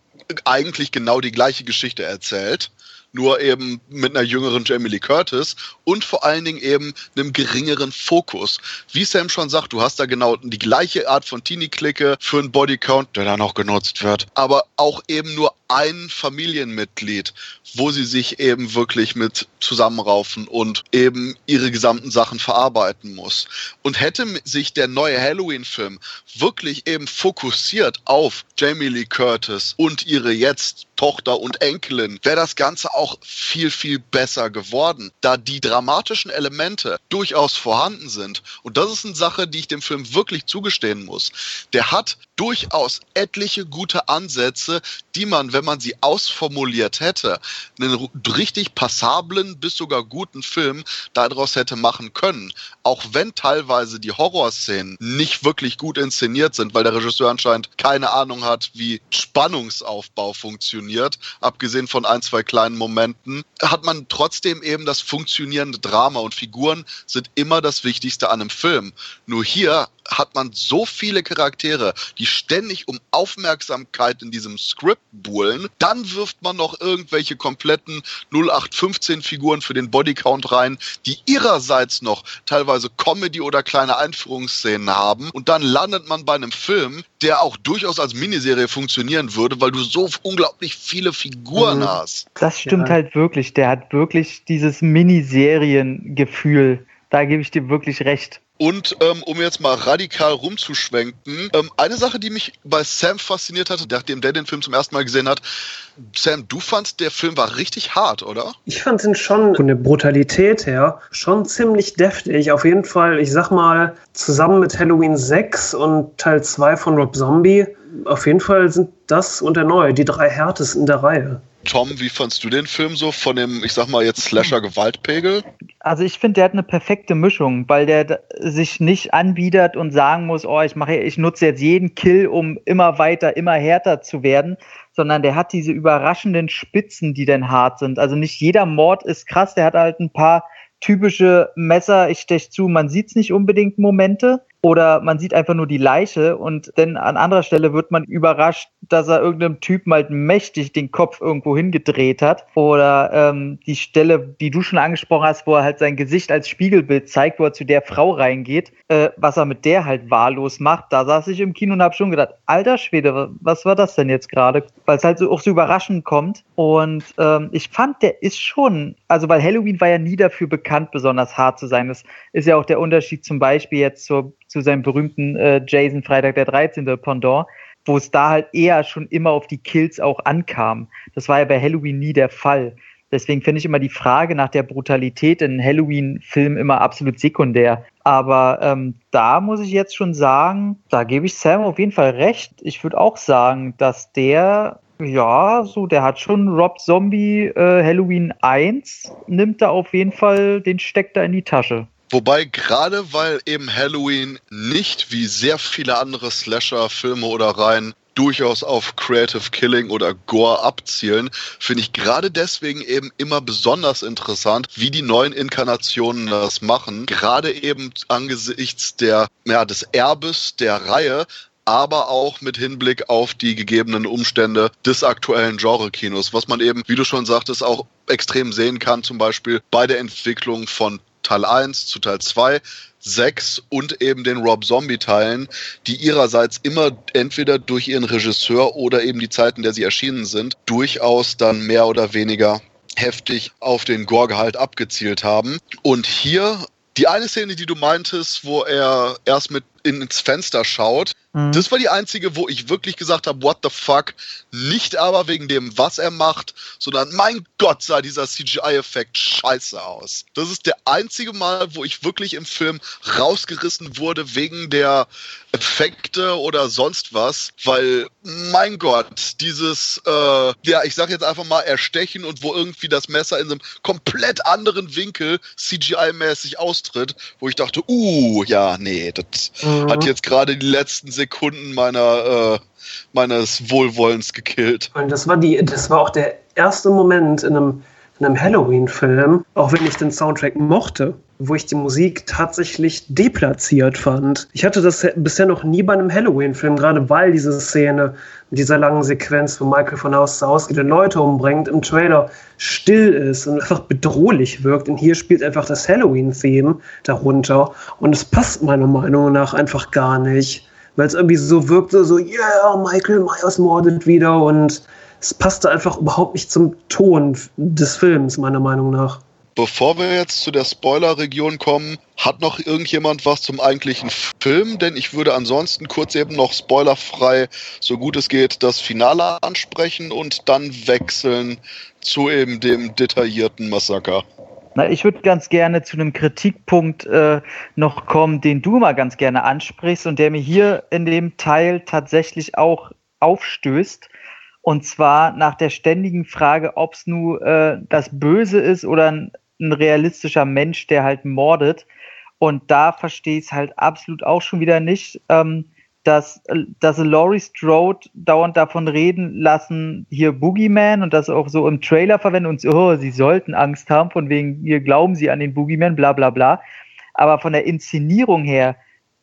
eigentlich genau die gleiche Geschichte erzählt, nur eben mit einer jüngeren Jamie Lee Curtis und vor allen Dingen eben einem geringeren Fokus. Wie Sam schon sagt, du hast da genau die gleiche Art von Teenie-Clique für einen Bodycount, der da noch genutzt wird, aber auch eben nur ein Familienmitglied, wo sie sich eben wirklich mit zusammenraufen und eben ihre gesamten Sachen verarbeiten muss. Und hätte sich der neue Halloween-Film wirklich eben fokussiert auf Jamie Lee Curtis und ihre jetzt Tochter und Enkelin, wäre das Ganze auch viel, viel besser geworden, da die dramatischen Elemente durchaus vorhanden sind. Und das ist eine Sache, die ich dem Film wirklich zugestehen muss. Der hat durchaus etliche gute Ansätze, die man, wenn man sie ausformuliert hätte, einen richtig passablen bis sogar guten Film daraus hätte machen können. Auch wenn teilweise die Horrorszenen nicht wirklich gut inszeniert sind, weil der Regisseur anscheinend keine Ahnung hat, wie Spannungsaufbau funktioniert, abgesehen von ein, zwei kleinen Momenten, hat man trotzdem eben das funktionierende Drama und Figuren sind immer das Wichtigste an einem Film. Nur hier hat man so viele Charaktere, die ständig um Aufmerksamkeit in diesem Skript buhlen. Dann wirft man noch irgendwelche kompletten 0815 Figuren für den Bodycount rein, die ihrerseits noch teilweise Comedy oder kleine Einführungsszenen haben. Und dann landet man bei einem Film, der auch durchaus als Miniserie funktionieren würde, weil du so unglaublich viele Figuren mhm. hast. Das stimmt ja. halt wirklich. Der hat wirklich dieses Miniseriengefühl. Da gebe ich dir wirklich recht. Und ähm, um jetzt mal radikal rumzuschwenken, ähm, eine Sache, die mich bei Sam fasziniert hatte, nachdem der den Film zum ersten Mal gesehen hat, Sam, du fandst, der Film war richtig hart, oder? Ich fand ihn schon von der Brutalität her schon ziemlich deftig. Auf jeden Fall, ich sag mal, zusammen mit Halloween 6 und Teil 2 von Rob Zombie, auf jeden Fall sind das und der neue die drei härtesten der Reihe. Tom, wie fandst du den Film so von dem, ich sag mal jetzt Slasher-Gewaltpegel? Also ich finde, der hat eine perfekte Mischung, weil der sich nicht anbietet und sagen muss, oh, ich mache, ich nutze jetzt jeden Kill, um immer weiter, immer härter zu werden, sondern der hat diese überraschenden Spitzen, die dann hart sind. Also nicht jeder Mord ist krass, der hat halt ein paar typische Messer, ich stech zu, man sieht's nicht unbedingt Momente, oder man sieht einfach nur die Leiche und dann an anderer Stelle wird man überrascht, dass er irgendeinem Typen halt mächtig den Kopf irgendwo hingedreht hat. Oder ähm, die Stelle, die du schon angesprochen hast, wo er halt sein Gesicht als Spiegelbild zeigt, wo er zu der Frau reingeht, äh, was er mit der halt wahllos macht. Da saß ich im Kino und habe schon gedacht, alter Schwede, was war das denn jetzt gerade? Weil es halt so auch so überraschend kommt. Und ähm, ich fand, der ist schon, also weil Halloween war ja nie dafür bekannt, besonders hart zu sein. Das ist ja auch der Unterschied zum Beispiel jetzt zur zu seinem berühmten äh, Jason Freitag der 13. Pendant, wo es da halt eher schon immer auf die Kills auch ankam. Das war ja bei Halloween nie der Fall. Deswegen finde ich immer die Frage nach der Brutalität in Halloween-Filmen immer absolut sekundär. Aber ähm, da muss ich jetzt schon sagen, da gebe ich Sam auf jeden Fall recht. Ich würde auch sagen, dass der, ja, so, der hat schon Rob Zombie äh, Halloween 1, nimmt da auf jeden Fall den Steck da in die Tasche. Wobei gerade weil eben Halloween nicht wie sehr viele andere Slasher-Filme oder Reihen durchaus auf Creative Killing oder Gore abzielen, finde ich gerade deswegen eben immer besonders interessant, wie die neuen Inkarnationen das machen. Gerade eben angesichts der, ja, des Erbes der Reihe, aber auch mit Hinblick auf die gegebenen Umstände des aktuellen Genre-Kinos, was man eben, wie du schon sagtest, auch extrem sehen kann, zum Beispiel bei der Entwicklung von Teil 1 zu Teil 2, 6 und eben den Rob Zombie-Teilen, die ihrerseits immer entweder durch ihren Regisseur oder eben die Zeiten, in der sie erschienen sind, durchaus dann mehr oder weniger heftig auf den Gore-Gehalt abgezielt haben. Und hier die eine Szene, die du meintest, wo er erst mit ins Fenster schaut, mhm. das war die einzige, wo ich wirklich gesagt habe, what the fuck? Nicht aber wegen dem, was er macht, sondern mein Gott, sah dieser CGI-Effekt scheiße aus. Das ist der einzige Mal, wo ich wirklich im Film rausgerissen wurde wegen der Effekte oder sonst was, weil mein Gott, dieses, äh, ja, ich sag jetzt einfach mal erstechen und wo irgendwie das Messer in einem komplett anderen Winkel CGI-mäßig austritt, wo ich dachte, uh, ja, nee, das mhm. Hat jetzt gerade die letzten Sekunden meiner, äh, meines Wohlwollens gekillt. Und das war die, das war auch der erste Moment in einem, in einem Halloween-Film, auch wenn ich den Soundtrack mochte, wo ich die Musik tatsächlich deplatziert fand. Ich hatte das bisher noch nie bei einem Halloween-Film, gerade weil diese Szene mit dieser langen Sequenz, wo Michael von Haus zu Haus geht und Leute umbringt, im Trailer still ist und einfach bedrohlich wirkt. Und hier spielt einfach das Halloween-Theme darunter. Und es passt meiner Meinung nach einfach gar nicht. Weil es irgendwie so wirkte, so, yeah, Michael Myers mordet wieder. Und es passte einfach überhaupt nicht zum Ton des Films, meiner Meinung nach. Bevor wir jetzt zu der Spoiler-Region kommen, hat noch irgendjemand was zum eigentlichen Film? Denn ich würde ansonsten kurz eben noch spoilerfrei, so gut es geht, das Finale ansprechen und dann wechseln zu eben dem detaillierten Massaker. Na, ich würde ganz gerne zu einem Kritikpunkt äh, noch kommen, den du mal ganz gerne ansprichst und der mir hier in dem Teil tatsächlich auch aufstößt. Und zwar nach der ständigen Frage, ob es nur äh, das Böse ist oder ein ein realistischer Mensch, der halt mordet. Und da verstehe ich es halt absolut auch schon wieder nicht, ähm, dass, dass Laurie Strode dauernd davon reden lassen, hier Boogeyman und das auch so im Trailer verwenden und oh, sie sollten Angst haben, von wegen, hier glauben sie an den Boogeyman, bla bla bla. Aber von der Inszenierung her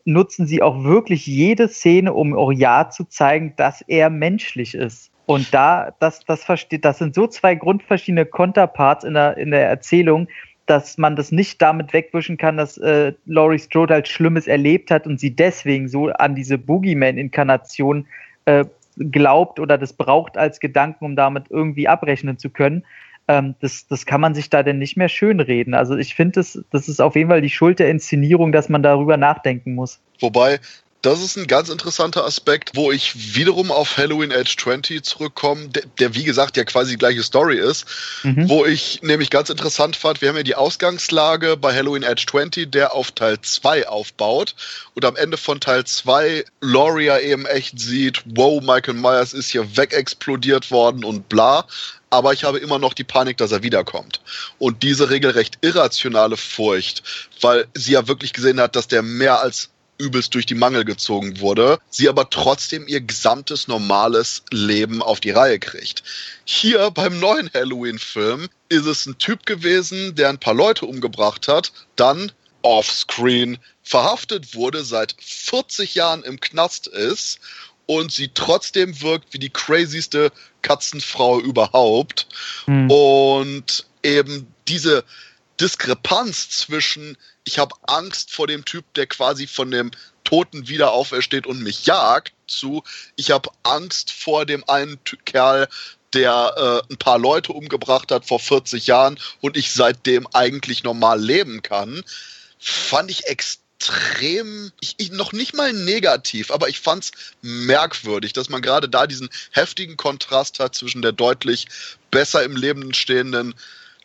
nutzen sie auch wirklich jede Szene, um auch ja zu zeigen, dass er menschlich ist. Und da, das, das versteht, das sind so zwei grundverschiedene Konterparts in der, in der Erzählung, dass man das nicht damit wegwischen kann, dass äh, Laurie Strode halt Schlimmes erlebt hat und sie deswegen so an diese Boogeyman-Inkarnation äh, glaubt oder das braucht als Gedanken, um damit irgendwie abrechnen zu können. Ähm, das, das kann man sich da denn nicht mehr schönreden. Also ich finde, das, das ist auf jeden Fall die Schuld der Inszenierung, dass man darüber nachdenken muss. Wobei, das ist ein ganz interessanter Aspekt, wo ich wiederum auf Halloween Age 20 zurückkomme, der, der wie gesagt ja quasi die gleiche Story ist, mhm. wo ich nämlich ganz interessant fand, wir haben ja die Ausgangslage bei Halloween Age 20, der auf Teil 2 aufbaut und am Ende von Teil 2 Loria eben echt sieht, wow, Michael Myers ist hier wegexplodiert worden und bla aber ich habe immer noch die Panik, dass er wiederkommt. Und diese regelrecht irrationale Furcht, weil sie ja wirklich gesehen hat, dass der mehr als übelst durch die Mangel gezogen wurde, sie aber trotzdem ihr gesamtes normales Leben auf die Reihe kriegt. Hier beim neuen Halloween-Film ist es ein Typ gewesen, der ein paar Leute umgebracht hat, dann offscreen verhaftet wurde, seit 40 Jahren im Knast ist und sie trotzdem wirkt wie die crazyste Katzenfrau überhaupt. Mhm. Und eben diese Diskrepanz zwischen, ich habe Angst vor dem Typ, der quasi von dem Toten wieder aufersteht und mich jagt, zu, ich habe Angst vor dem einen Kerl, der äh, ein paar Leute umgebracht hat vor 40 Jahren und ich seitdem eigentlich normal leben kann, fand ich extrem ich, ich, noch nicht mal negativ, aber ich fand es merkwürdig, dass man gerade da diesen heftigen Kontrast hat zwischen der deutlich besser im Leben stehenden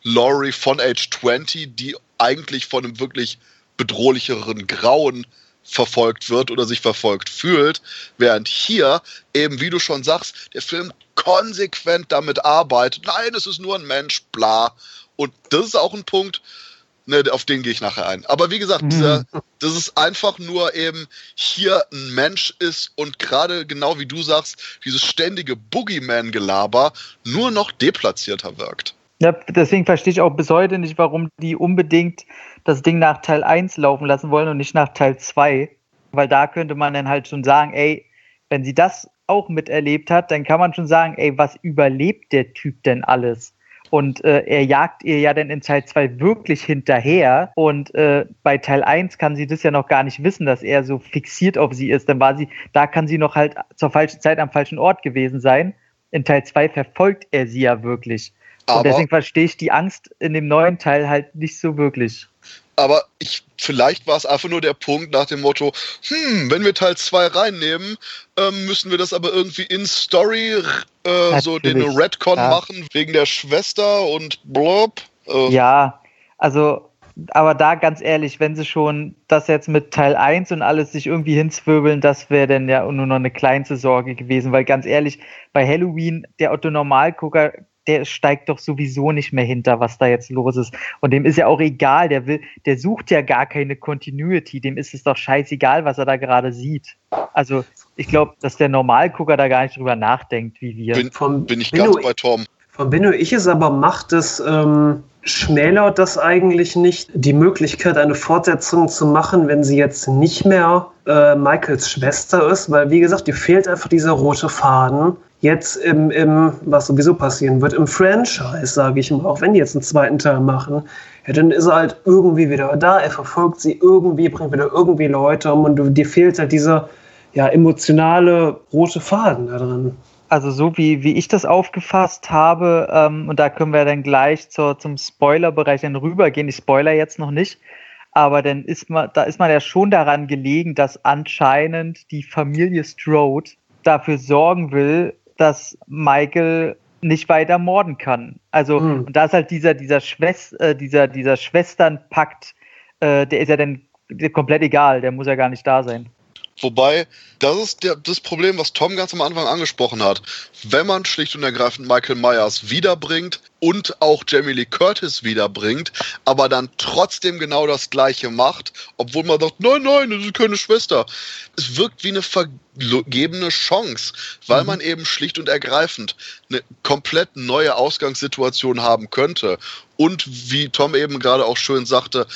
Laurie von Age 20, die eigentlich von einem wirklich bedrohlicheren Grauen verfolgt wird oder sich verfolgt fühlt, während hier eben, wie du schon sagst, der Film konsequent damit arbeitet, nein, es ist nur ein Mensch, bla. Und das ist auch ein Punkt, Ne, auf den gehe ich nachher ein. Aber wie gesagt, mhm. dieser, dass es einfach nur eben hier ein Mensch ist und gerade genau wie du sagst, dieses ständige Boogeyman-Gelaber nur noch deplatzierter wirkt. Ja, deswegen verstehe ich auch bis heute nicht, warum die unbedingt das Ding nach Teil 1 laufen lassen wollen und nicht nach Teil 2. Weil da könnte man dann halt schon sagen, ey, wenn sie das auch miterlebt hat, dann kann man schon sagen, ey, was überlebt der Typ denn alles? Und äh, er jagt ihr ja dann in Teil 2 wirklich hinterher. Und äh, bei Teil 1 kann sie das ja noch gar nicht wissen, dass er so fixiert auf sie ist. Dann war sie, da kann sie noch halt zur falschen Zeit am falschen Ort gewesen sein. In Teil 2 verfolgt er sie ja wirklich. Aber und deswegen verstehe ich die Angst in dem neuen Teil halt nicht so wirklich aber ich, vielleicht war es einfach nur der Punkt nach dem Motto, hm, wenn wir Teil 2 reinnehmen, ähm, müssen wir das aber irgendwie in Story äh, so den Redcon ja. machen, wegen der Schwester und blub. Äh. Ja, also, aber da ganz ehrlich, wenn sie schon das jetzt mit Teil 1 und alles sich irgendwie hinzwirbeln, das wäre dann ja nur noch eine kleinste Sorge gewesen, weil ganz ehrlich, bei Halloween, der Otto Normalgucker der steigt doch sowieso nicht mehr hinter, was da jetzt los ist. Und dem ist ja auch egal, der will, der sucht ja gar keine Continuity, dem ist es doch scheißegal, was er da gerade sieht. Also ich glaube, dass der Normalgucker da gar nicht drüber nachdenkt, wie wir. Bin, von, bin ich Benno, ganz bei Tom. Von Benno ich es aber macht es, ähm, schmälert das eigentlich nicht die Möglichkeit, eine Fortsetzung zu machen, wenn sie jetzt nicht mehr äh, Michaels Schwester ist, weil wie gesagt, dir fehlt einfach dieser rote Faden jetzt im, im, was sowieso passieren wird, im Franchise, sage ich mal, auch wenn die jetzt einen zweiten Teil machen, ja, dann ist er halt irgendwie wieder da, er verfolgt sie irgendwie, bringt wieder irgendwie Leute um und dir fehlt halt dieser ja, emotionale rote Faden da drin. Also so wie, wie ich das aufgefasst habe, ähm, und da können wir dann gleich zur, zum Spoiler-Bereich dann rübergehen, ich spoiler jetzt noch nicht, aber dann ist man, da ist man ja schon daran gelegen, dass anscheinend die Familie Strode dafür sorgen will, dass Michael nicht weiter morden kann. Also, mhm. und da ist halt dieser, dieser, Schwest, äh, dieser, dieser Schwesternpakt, äh, der ist ja dann komplett egal, der muss ja gar nicht da sein. Wobei, das ist der, das Problem, was Tom ganz am Anfang angesprochen hat. Wenn man schlicht und ergreifend Michael Myers wiederbringt und auch Jamie Lee Curtis wiederbringt, aber dann trotzdem genau das Gleiche macht, obwohl man sagt, nein, nein, das ist keine Schwester. Es wirkt wie eine vergebene Chance, weil mhm. man eben schlicht und ergreifend eine komplett neue Ausgangssituation haben könnte. Und wie Tom eben gerade auch schön sagte,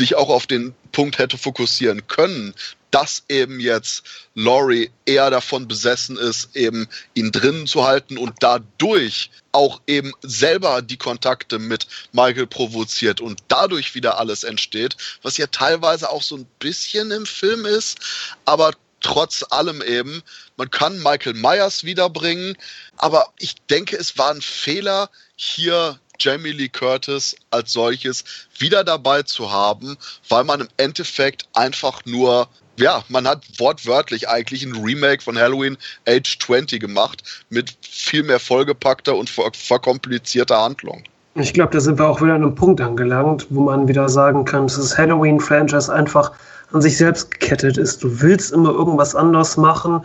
sich auch auf den Punkt hätte fokussieren können, dass eben jetzt Laurie eher davon besessen ist, eben ihn drinnen zu halten und dadurch auch eben selber die Kontakte mit Michael provoziert und dadurch wieder alles entsteht, was ja teilweise auch so ein bisschen im Film ist, aber trotz allem eben, man kann Michael Myers wiederbringen, aber ich denke, es war ein Fehler, hier Jamie Lee Curtis als solches wieder dabei zu haben, weil man im Endeffekt einfach nur ja, man hat wortwörtlich eigentlich ein Remake von Halloween Age 20 gemacht mit viel mehr vollgepackter und ver verkomplizierter Handlung. Ich glaube, da sind wir auch wieder an einem Punkt angelangt, wo man wieder sagen kann, dass das Halloween-Franchise einfach an sich selbst gekettet ist. Du willst immer irgendwas anders machen,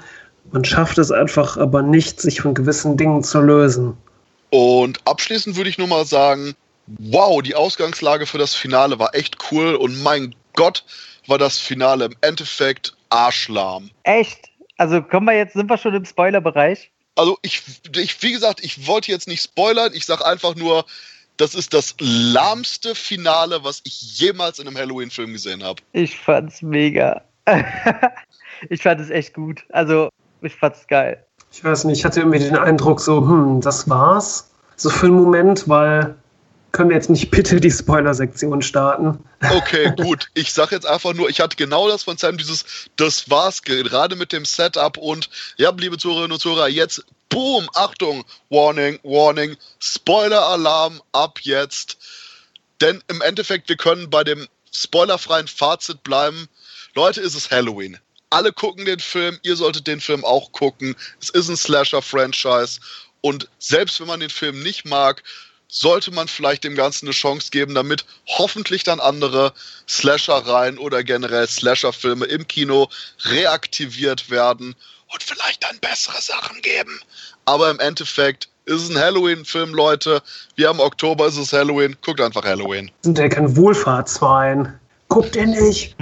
man schafft es einfach aber nicht, sich von gewissen Dingen zu lösen. Und abschließend würde ich nur mal sagen, wow, die Ausgangslage für das Finale war echt cool und mein Gott, war das Finale im Endeffekt Arschlahm. Echt? Also kommen wir jetzt, sind wir schon im Spoilerbereich? Also ich, ich, wie gesagt, ich wollte jetzt nicht spoilern, ich sage einfach nur, das ist das lahmste Finale, was ich jemals in einem Halloween-Film gesehen habe. Ich fand's mega. ich fand es echt gut. Also, ich fand's geil. Ich weiß nicht, ich hatte irgendwie den Eindruck, so, hm, das war's. So für einen Moment, weil können wir jetzt nicht bitte die Spoiler-Sektion starten? Okay, gut. Ich sag jetzt einfach nur, ich hatte genau das von Sam, dieses, das war's, gerade mit dem Setup und ja, liebe Zuhörerinnen und Zuhörer, jetzt Boom, Achtung, Warning, Warning, Spoiler-Alarm ab jetzt. Denn im Endeffekt, wir können bei dem spoilerfreien Fazit bleiben. Leute, ist es Halloween. Alle gucken den Film, ihr solltet den Film auch gucken. Es ist ein Slasher-Franchise. Und selbst wenn man den Film nicht mag, sollte man vielleicht dem Ganzen eine Chance geben, damit hoffentlich dann andere Slasher-Reihen oder generell Slasher-Filme im Kino reaktiviert werden und vielleicht dann bessere Sachen geben. Aber im Endeffekt ist es ein Halloween-Film, Leute. Wir haben Oktober, ist es Halloween. Guckt einfach Halloween. Ja kein Wohlfahrtsverein. Guckt ihr nicht.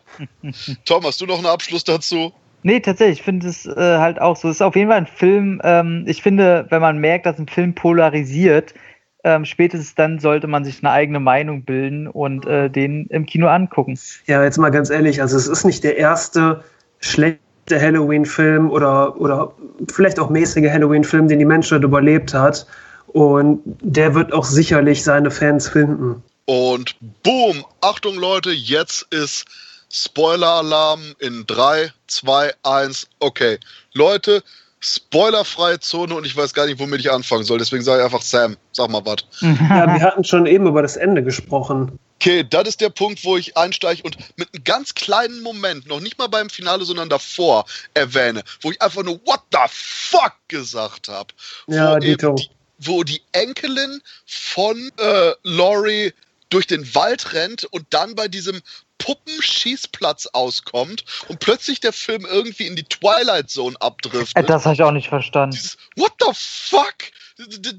Tom, hast du noch einen Abschluss dazu? Nee, tatsächlich, ich finde es äh, halt auch so. Es ist auf jeden Fall ein Film, ähm, ich finde, wenn man merkt, dass ein Film polarisiert, ähm, spätestens dann sollte man sich eine eigene Meinung bilden und äh, den im Kino angucken. Ja, jetzt mal ganz ehrlich, also es ist nicht der erste schlechte Halloween-Film oder, oder vielleicht auch mäßige Halloween-Film, den die Menschheit überlebt hat. Und der wird auch sicherlich seine Fans finden. Und boom, Achtung Leute, jetzt ist Spoiler-Alarm in 3, 2, 1, okay. Leute, spoilerfreie Zone und ich weiß gar nicht, womit ich anfangen soll. Deswegen sage ich einfach Sam, sag mal was. Ja, wir hatten schon eben über das Ende gesprochen. Okay, das ist der Punkt, wo ich einsteige und mit einem ganz kleinen Moment, noch nicht mal beim Finale, sondern davor erwähne, wo ich einfach nur What the fuck gesagt habe. Ja, Dito. Die, wo die Enkelin von äh, Laurie durch den Wald rennt und dann bei diesem Puppenschießplatz auskommt und plötzlich der Film irgendwie in die Twilight Zone abdriftet. Äh, das habe ich auch nicht verstanden. Dieses, What the fuck?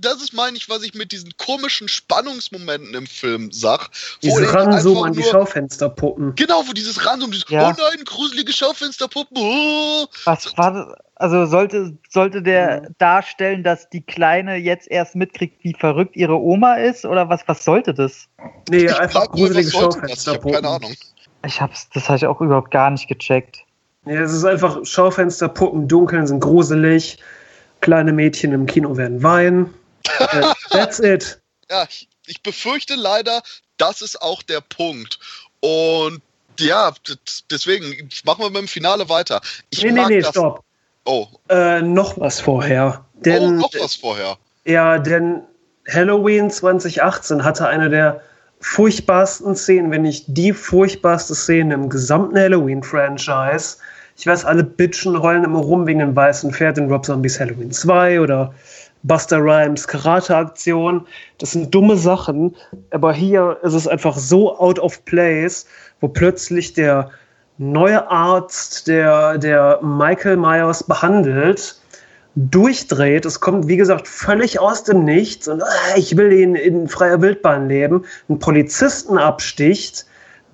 Das ist, meine ich, was ich mit diesen komischen Spannungsmomenten im Film sag. Diese Ranzoom an die Schaufensterpuppen. Genau, wo dieses Ranzoom, dieses, ja. oh nein, gruselige Schaufensterpuppen. Oh. Was war das? Also sollte, sollte der mhm. darstellen, dass die Kleine jetzt erst mitkriegt, wie verrückt ihre Oma ist? Oder was, was sollte das? Nee, ich einfach gruselige Schaufensterpuppen. Ich habe keine Ahnung. Ich hab's, das habe ich auch überhaupt gar nicht gecheckt. Ja, es ist einfach Schaufensterpuppen, dunkeln, sind gruselig kleine Mädchen im Kino werden weinen. Äh, that's it. Ja, ich, ich befürchte leider, das ist auch der Punkt. Und ja, deswegen machen wir mit dem Finale weiter. Ich nee, nee, nee, stopp. Oh. Äh, noch was vorher. Denn, oh, noch was vorher. Ja, denn Halloween 2018 hatte eine der furchtbarsten Szenen, wenn nicht die furchtbarste Szene im gesamten Halloween-Franchise. Ich weiß, alle Bitchen rollen immer rum wegen dem weißen Pferd in Rob Zombies Halloween 2 oder Buster Rhymes Karate-Aktion. Das sind dumme Sachen, aber hier ist es einfach so out of place, wo plötzlich der neue Arzt, der, der Michael Myers behandelt, durchdreht. Es kommt, wie gesagt, völlig aus dem Nichts und äh, ich will ihn in freier Wildbahn leben, einen Polizisten absticht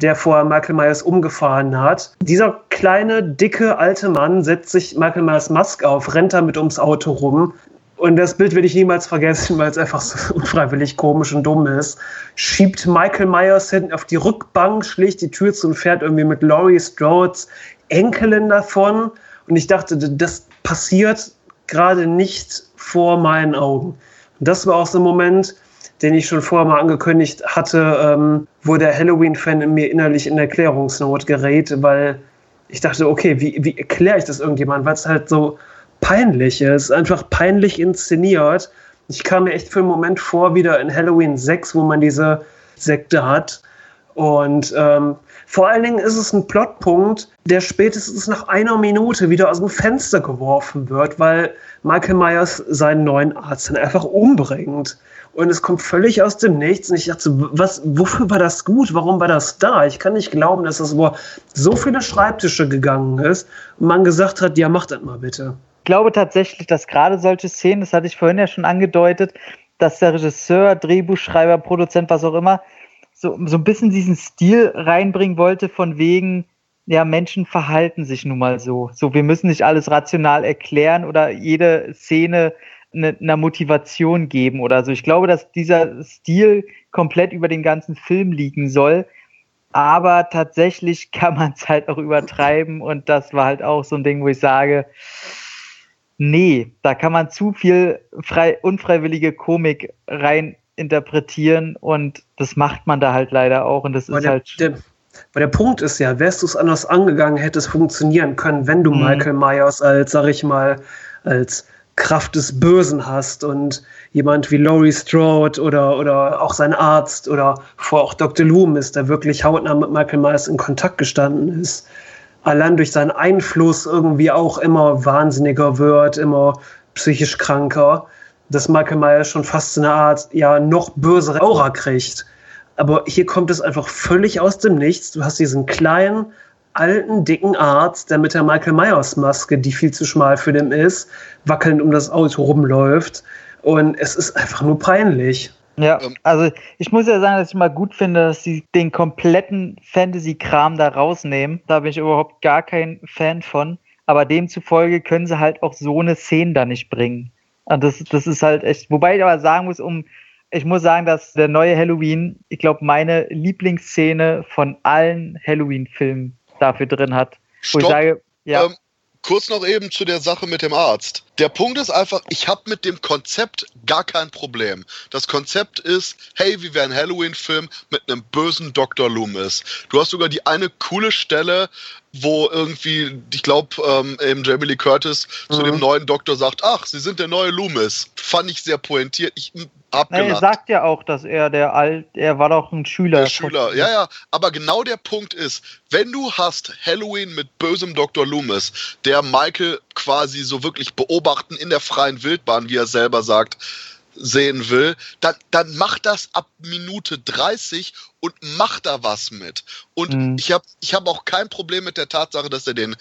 der vor Michael Myers umgefahren hat. Dieser kleine, dicke, alte Mann setzt sich Michael Myers Maske auf, rennt damit ums Auto rum. Und das Bild werde ich niemals vergessen, weil es einfach so unfreiwillig komisch und dumm ist. Schiebt Michael Myers hinten auf die Rückbank, schlägt die Tür zu und fährt irgendwie mit Laurie Strodes Enkelin davon. Und ich dachte, das passiert gerade nicht vor meinen Augen. Und das war auch so ein Moment, den ich schon vorher mal angekündigt hatte, ähm, wo der Halloween-Fan in mir innerlich in Erklärungsnot gerät, weil ich dachte, okay, wie, wie erkläre ich das irgendjemand? Weil es halt so peinlich ist einfach peinlich inszeniert. Ich kam mir echt für einen Moment vor, wieder in Halloween 6, wo man diese Sekte hat. Und ähm, vor allen Dingen ist es ein Plotpunkt, der spätestens nach einer Minute wieder aus dem Fenster geworfen wird, weil Michael Myers seinen neuen Arzt dann einfach umbringt. Und es kommt völlig aus dem Nichts. Und ich dachte, was, wofür war das gut? Warum war das da? Ich kann nicht glauben, dass das über so viele Schreibtische gegangen ist und man gesagt hat, ja, mach das mal bitte. Ich glaube tatsächlich, dass gerade solche Szenen, das hatte ich vorhin ja schon angedeutet, dass der Regisseur, Drehbuchschreiber, Produzent, was auch immer, so, so ein bisschen diesen Stil reinbringen wollte, von wegen, ja, Menschen verhalten sich nun mal so. So, wir müssen nicht alles rational erklären oder jede Szene eine, eine Motivation geben oder so. Ich glaube, dass dieser Stil komplett über den ganzen Film liegen soll. Aber tatsächlich kann man es halt auch übertreiben und das war halt auch so ein Ding, wo ich sage, nee, da kann man zu viel frei, unfreiwillige Komik rein interpretieren und das macht man da halt leider auch und das ist der, halt. Der, weil der Punkt ist ja, wärst du es anders angegangen, hätte es funktionieren können, wenn du mhm. Michael Myers als, sag ich mal, als Kraft des Bösen hast und jemand wie Laurie Strode oder, oder auch sein Arzt oder vor auch Dr. Loomis, der wirklich hautnah mit Michael Myers in Kontakt gestanden ist, allein durch seinen Einfluss irgendwie auch immer wahnsinniger wird, immer psychisch kranker, dass Michael Myers schon fast eine Art, ja, noch bösere Aura kriegt. Aber hier kommt es einfach völlig aus dem Nichts. Du hast diesen kleinen, alten, dicken Arzt, der mit der Michael Myers Maske, die viel zu schmal für den ist, wackelnd um das Auto rumläuft. Und es ist einfach nur peinlich. Ja, ähm. also ich muss ja sagen, dass ich mal gut finde, dass sie den kompletten Fantasy-Kram da rausnehmen. Da bin ich überhaupt gar kein Fan von. Aber demzufolge können sie halt auch so eine Szene da nicht bringen. Und das, das ist halt echt, wobei ich aber sagen muss, um, ich muss sagen, dass der neue Halloween, ich glaube, meine Lieblingsszene von allen Halloween-Filmen dafür drin hat. Stopp. Wo ich sage, ja. Ähm, kurz noch eben zu der Sache mit dem Arzt. Der Punkt ist einfach, ich habe mit dem Konzept gar kein Problem. Das Konzept ist, hey, wie wäre ein Halloween-Film mit einem bösen Dr. Loomis? Du hast sogar die eine coole Stelle, wo irgendwie, ich glaube, ähm, eben Jamie Lee Curtis mhm. zu dem neuen Doktor sagt, ach, Sie sind der neue Loomis. Fand ich sehr pointiert. Ich hab Na, Er sagt ja auch, dass er der alt, er war doch ein Schüler. Der Schüler, ja, ja. Aber genau der Punkt ist, wenn du hast Halloween mit bösem Dr. Loomis, der Michael quasi so wirklich beobachten in der freien Wildbahn, wie er selber sagt, sehen will, dann, dann mach das ab Minute 30 und mach da was mit. Und mhm. ich habe ich hab auch kein Problem mit der Tatsache, dass er den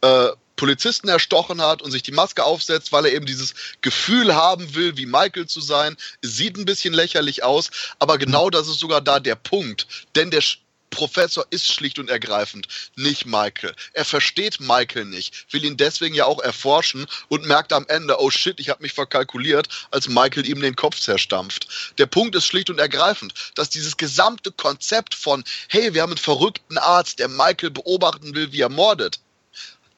äh, Polizisten erstochen hat und sich die Maske aufsetzt, weil er eben dieses Gefühl haben will, wie Michael zu sein. Sieht ein bisschen lächerlich aus, aber genau das ist sogar da der Punkt. Denn der Professor ist schlicht und ergreifend nicht Michael. Er versteht Michael nicht, will ihn deswegen ja auch erforschen und merkt am Ende, oh shit, ich habe mich verkalkuliert, als Michael ihm den Kopf zerstampft. Der Punkt ist schlicht und ergreifend, dass dieses gesamte Konzept von, hey, wir haben einen verrückten Arzt, der Michael beobachten will, wie er mordet.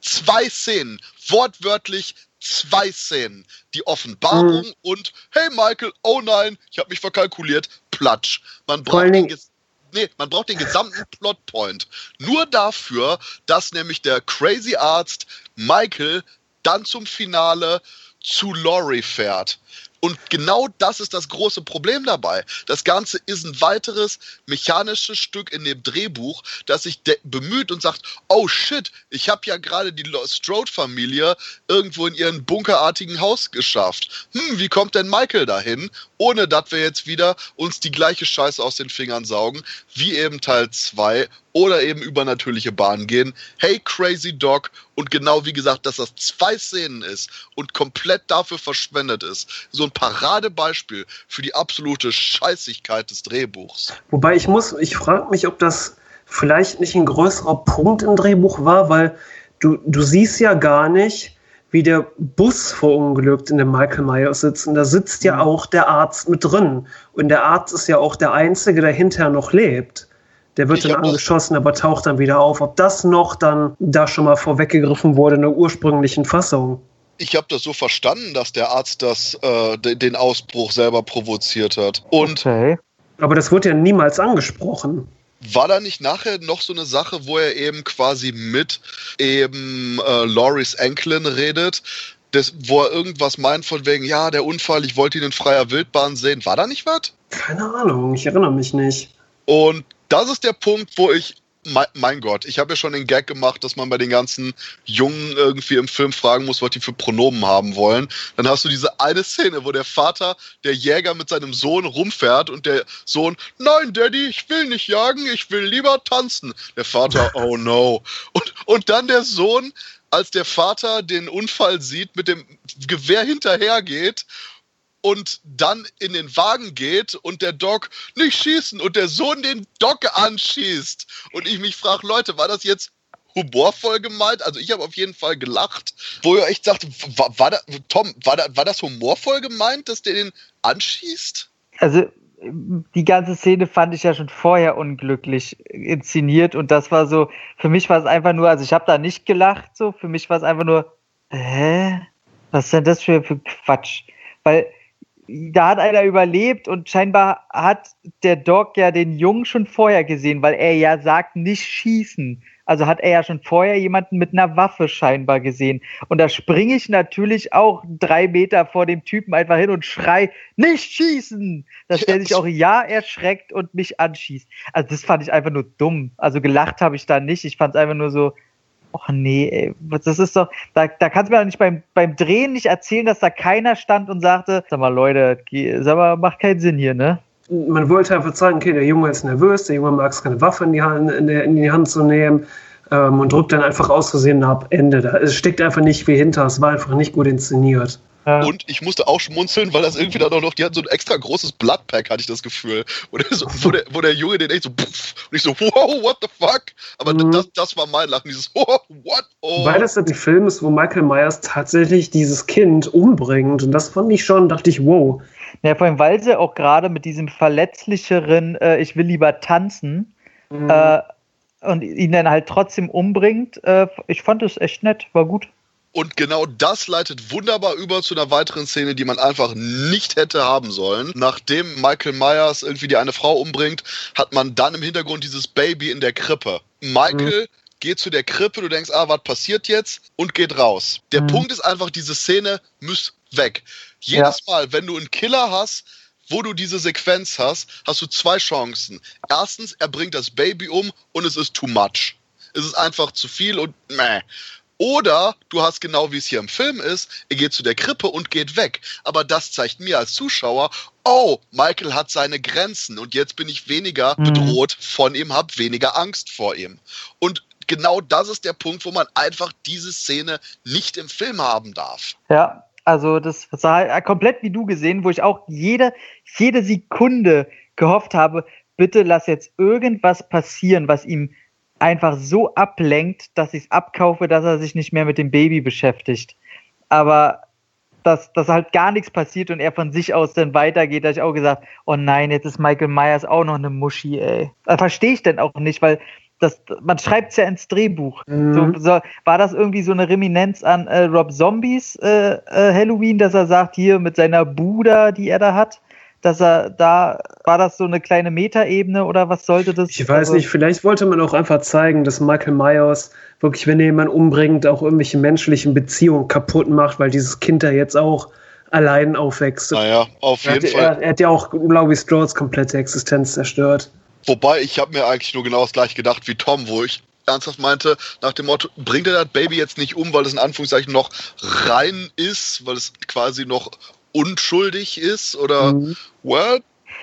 Zwei Szenen, wortwörtlich zwei Szenen. Die Offenbarung mhm. und, hey Michael, oh nein, ich habe mich verkalkuliert, platsch. Man braucht jetzt Nee, man braucht den gesamten Plotpoint. Nur dafür, dass nämlich der Crazy Arzt Michael dann zum Finale zu Laurie fährt. Und genau das ist das große Problem dabei. Das Ganze ist ein weiteres mechanisches Stück in dem Drehbuch, das sich bemüht und sagt, oh shit, ich habe ja gerade die Strode-Familie irgendwo in ihren bunkerartigen Haus geschafft. Hm, wie kommt denn Michael dahin? Ohne dass wir jetzt wieder uns die gleiche Scheiße aus den Fingern saugen, wie eben Teil 2 oder eben übernatürliche Bahnen gehen. Hey, Crazy Dog. Und genau wie gesagt, dass das zwei Szenen ist und komplett dafür verschwendet ist. So ein Paradebeispiel für die absolute Scheißigkeit des Drehbuchs. Wobei ich muss, ich frage mich, ob das vielleicht nicht ein größerer Punkt im Drehbuch war, weil du, du siehst ja gar nicht, wie der Bus verunglückt, in dem Michael Myers sitzt. Und da sitzt ja mhm. auch der Arzt mit drin. Und der Arzt ist ja auch der Einzige, der hinterher noch lebt. Der wird ich dann angeschossen, aber taucht dann wieder auf. Ob das noch dann da schon mal vorweggegriffen wurde in der ursprünglichen Fassung? Ich habe das so verstanden, dass der Arzt das, äh, den Ausbruch selber provoziert hat. Und okay. Aber das wurde ja niemals angesprochen. War da nicht nachher noch so eine Sache, wo er eben quasi mit eben äh, Loris Enkelin redet, das, wo er irgendwas meint von wegen, ja, der Unfall, ich wollte ihn in freier Wildbahn sehen. War da nicht was? Keine Ahnung, ich erinnere mich nicht. Und das ist der Punkt, wo ich mein Gott, ich habe ja schon den Gag gemacht, dass man bei den ganzen Jungen irgendwie im Film fragen muss, was die für Pronomen haben wollen. Dann hast du diese eine Szene, wo der Vater, der Jäger mit seinem Sohn rumfährt und der Sohn, nein, Daddy, ich will nicht jagen, ich will lieber tanzen. Der Vater, oh no. Und, und dann der Sohn, als der Vater den Unfall sieht, mit dem Gewehr hinterhergeht und dann in den Wagen geht und der Doc nicht schießen und der Sohn den Doc anschießt. Und ich mich frage, Leute, war das jetzt humorvoll gemeint? Also ich habe auf jeden Fall gelacht, wo ihr echt sagt, war, war da, Tom, war, da, war das humorvoll gemeint, dass der den anschießt? Also die ganze Szene fand ich ja schon vorher unglücklich inszeniert und das war so, für mich war es einfach nur, also ich habe da nicht gelacht, so, für mich war es einfach nur, hä? Was ist denn das für, für Quatsch? Weil da hat einer überlebt und scheinbar hat der Doc ja den Jungen schon vorher gesehen, weil er ja sagt, nicht schießen. Also hat er ja schon vorher jemanden mit einer Waffe scheinbar gesehen. Und da springe ich natürlich auch drei Meter vor dem Typen einfach hin und schrei, nicht schießen! Dass der sich auch ja erschreckt und mich anschießt. Also das fand ich einfach nur dumm. Also gelacht habe ich da nicht. Ich fand es einfach nur so, Och nee, ey, das ist doch, da, da kannst du mir doch nicht beim, beim Drehen nicht erzählen, dass da keiner stand und sagte, sag mal Leute, sag mal, macht keinen Sinn hier, ne? Man wollte einfach sagen, okay, der Junge ist nervös, der Junge mag es keine Waffe in die Hand, in, der, in die Hand zu nehmen ähm, und drückt dann einfach aus Versehen ab, Ende. Da, es steckt einfach nicht viel hinter, es war einfach nicht gut inszeniert. Und ich musste auch schmunzeln, weil das irgendwie dann auch noch, die hatten so ein extra großes Bloodpack, hatte ich das Gefühl. Und so, wo, der, wo der Junge den echt so, puff, und ich so, wow, what the fuck? Aber mhm. das, das war mein Lachen, dieses, oh, what? Oh. Weil das ein Film ist, wo Michael Myers tatsächlich dieses Kind umbringt. Und das fand ich schon, dachte ich, wow. Ja, vor allem, weil sie auch gerade mit diesem verletzlicheren, äh, ich will lieber tanzen, mhm. äh, und ihn dann halt trotzdem umbringt. Äh, ich fand es echt nett, war gut. Und genau das leitet wunderbar über zu einer weiteren Szene, die man einfach nicht hätte haben sollen. Nachdem Michael Myers irgendwie die eine Frau umbringt, hat man dann im Hintergrund dieses Baby in der Krippe. Michael mhm. geht zu der Krippe, du denkst, ah, was passiert jetzt? Und geht raus. Der mhm. Punkt ist einfach, diese Szene muss weg. Jedes ja. Mal, wenn du einen Killer hast, wo du diese Sequenz hast, hast du zwei Chancen. Erstens, er bringt das Baby um und es ist too much. Es ist einfach zu viel und meh. Oder du hast genau wie es hier im Film ist, er geht zu der Krippe und geht weg. Aber das zeigt mir als Zuschauer, oh, Michael hat seine Grenzen und jetzt bin ich weniger mhm. bedroht von ihm, habe weniger Angst vor ihm. Und genau das ist der Punkt, wo man einfach diese Szene nicht im Film haben darf. Ja, also das war komplett wie du gesehen, wo ich auch jede, jede Sekunde gehofft habe, bitte lass jetzt irgendwas passieren, was ihm einfach so ablenkt, dass ich es abkaufe, dass er sich nicht mehr mit dem Baby beschäftigt. Aber dass, dass halt gar nichts passiert und er von sich aus dann weitergeht, da ich auch gesagt, oh nein, jetzt ist Michael Myers auch noch eine Muschi, ey. Das verstehe ich denn auch nicht, weil das, man schreibt es ja ins Drehbuch. Mhm. So, so, war das irgendwie so eine Reminenz an äh, Rob Zombies äh, äh, Halloween, dass er sagt, hier mit seiner Buda, die er da hat, dass er da, war das so eine kleine Metaebene oder was sollte das? Ich weiß also, nicht, vielleicht wollte man auch einfach zeigen, dass Michael Myers wirklich, wenn er jemanden umbringt, auch irgendwelche menschlichen Beziehungen kaputt macht, weil dieses Kind da jetzt auch allein aufwächst. Naja, auf jeden er Fall. Er, er, hat ja auch Laurie Strolls komplette Existenz zerstört. Wobei, ich habe mir eigentlich nur genau das gleiche gedacht wie Tom, wo ich ernsthaft meinte, nach dem Motto, bringt er das Baby jetzt nicht um, weil es in Anführungszeichen noch rein ist, weil es quasi noch unschuldig ist oder mhm. what?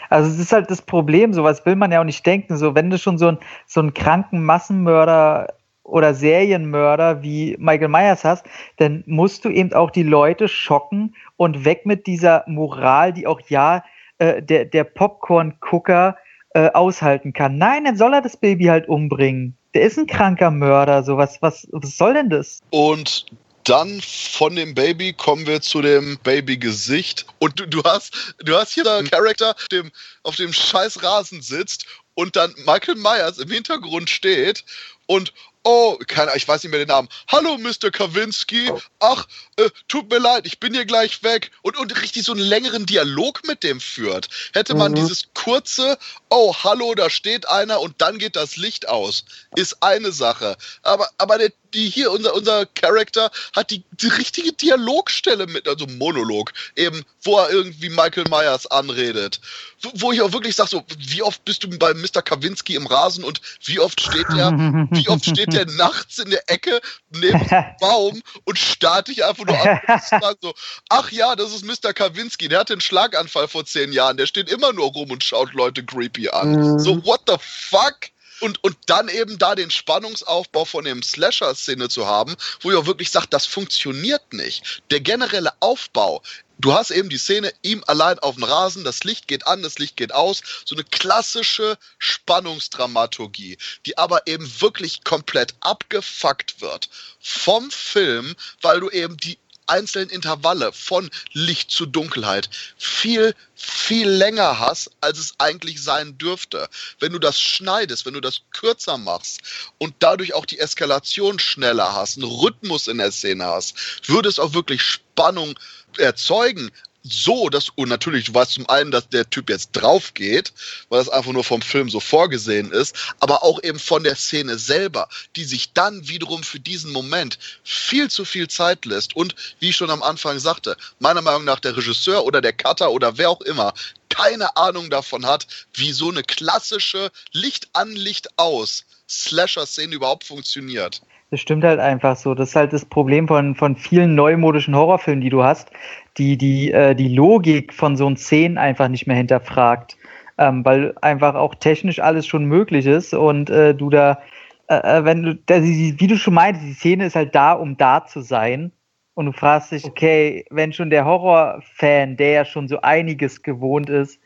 Also es ist halt das Problem, sowas will man ja auch nicht denken. So, wenn du schon so, ein, so einen kranken Massenmörder oder Serienmörder wie Michael Myers hast, dann musst du eben auch die Leute schocken und weg mit dieser Moral, die auch ja äh, der, der Popcorn-Gucker äh, aushalten kann. Nein, dann soll er das Baby halt umbringen. Der ist ein kranker Mörder, so was, was, was soll denn das? Und dann von dem Baby kommen wir zu dem Baby-Gesicht. Und du, du, hast, du hast hier einen Charakter, der auf dem scheiß Rasen sitzt und dann Michael Myers im Hintergrund steht, und oh, keine, ich weiß nicht mehr den Namen. Hallo, Mr. Kawinski. Ach, äh, tut mir leid, ich bin hier gleich weg. Und, und richtig so einen längeren Dialog mit dem führt. Hätte man mhm. dieses kurze, oh, hallo, da steht einer und dann geht das Licht aus, ist eine Sache. Aber, aber der, die hier, unser, unser Charakter hat die, die richtige Dialogstelle mit, also Monolog, eben, wo er irgendwie Michael Myers anredet. Wo, wo ich auch wirklich sage, so, wie oft bist du bei Mr. Kawinski im Rasen und wie oft steht der, wie oft steht der nachts in der Ecke neben dem Baum und starrt dich einfach nur an und so, ach ja, das ist Mr. Kawinski, der hatte einen Schlaganfall vor zehn Jahren, der steht immer nur rum und schaut Leute creepy an. Mhm. So, what the fuck? Und, und dann eben da den Spannungsaufbau von dem Slasher-Szene zu haben, wo ihr auch wirklich sagt, das funktioniert nicht. Der generelle Aufbau du hast eben die Szene, ihm allein auf dem Rasen, das Licht geht an, das Licht geht aus, so eine klassische Spannungsdramaturgie, die aber eben wirklich komplett abgefuckt wird vom Film, weil du eben die einzelnen Intervalle von Licht zu Dunkelheit viel, viel länger hast, als es eigentlich sein dürfte. Wenn du das schneidest, wenn du das kürzer machst und dadurch auch die Eskalation schneller hast, einen Rhythmus in der Szene hast, würde es auch wirklich Spannung erzeugen, so, dass, und natürlich, du weißt zum einen, dass der Typ jetzt drauf geht, weil das einfach nur vom Film so vorgesehen ist, aber auch eben von der Szene selber, die sich dann wiederum für diesen Moment viel zu viel Zeit lässt und, wie ich schon am Anfang sagte, meiner Meinung nach der Regisseur oder der Cutter oder wer auch immer keine Ahnung davon hat, wie so eine klassische Licht an, Licht aus Slasher-Szene überhaupt funktioniert. Das stimmt halt einfach so. Das ist halt das Problem von, von vielen neumodischen Horrorfilmen, die du hast, die die, äh, die Logik von so Szenen einfach nicht mehr hinterfragt. Ähm, weil einfach auch technisch alles schon möglich ist und äh, du da, äh, äh wenn du, da, wie du schon meintest, die Szene ist halt da, um da zu sein. Und du fragst dich, okay, wenn schon der Horrorfan, der ja schon so einiges gewohnt ist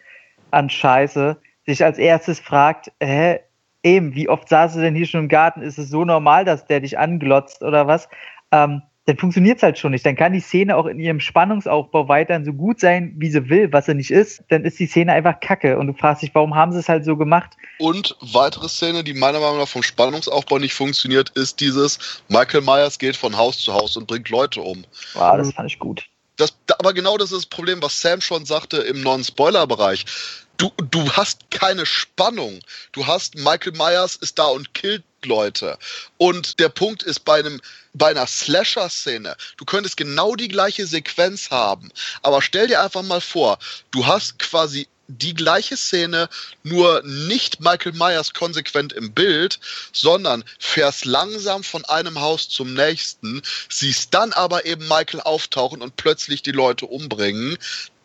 an Scheiße, sich als erstes fragt, hä, eben, wie oft saß du denn hier schon im Garten? Ist es so normal, dass der dich anglotzt oder was? Ähm, dann funktioniert es halt schon nicht. Dann kann die Szene auch in ihrem Spannungsaufbau weiterhin so gut sein, wie sie will, was sie nicht ist. Dann ist die Szene einfach kacke. Und du fragst dich, warum haben sie es halt so gemacht? Und weitere Szene, die meiner Meinung nach vom Spannungsaufbau nicht funktioniert, ist dieses Michael Myers geht von Haus zu Haus und bringt Leute um. Wow, das fand ich gut. Das, aber genau das ist das Problem, was Sam schon sagte im Non-Spoiler-Bereich du, du hast keine Spannung. Du hast Michael Myers ist da und killt Leute. Und der Punkt ist bei einem bei einer Slasher-Szene, du könntest genau die gleiche Sequenz haben. Aber stell dir einfach mal vor, du hast quasi die gleiche Szene, nur nicht Michael Myers konsequent im Bild, sondern fährst langsam von einem Haus zum nächsten, siehst dann aber eben Michael auftauchen und plötzlich die Leute umbringen.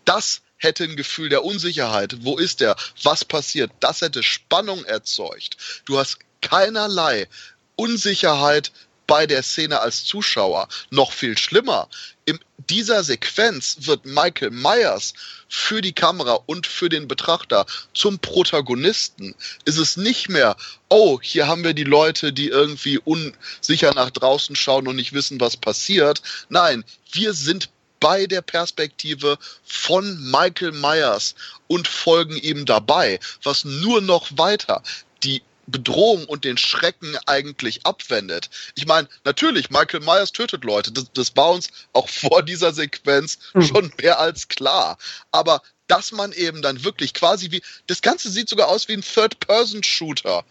Das hätte ein Gefühl der Unsicherheit. Wo ist er? Was passiert? Das hätte Spannung erzeugt. Du hast keinerlei Unsicherheit bei der Szene als Zuschauer. Noch viel schlimmer, in dieser Sequenz wird Michael Myers für die Kamera und für den Betrachter zum Protagonisten. Ist es nicht mehr, oh, hier haben wir die Leute, die irgendwie unsicher nach draußen schauen und nicht wissen, was passiert. Nein, wir sind bei der Perspektive von Michael Myers und folgen ihm dabei, was nur noch weiter die Bedrohung und den Schrecken eigentlich abwendet. Ich meine, natürlich, Michael Myers tötet Leute. Das, das war uns auch vor dieser Sequenz hm. schon mehr als klar. Aber dass man eben dann wirklich quasi wie, das Ganze sieht sogar aus wie ein Third-Person-Shooter.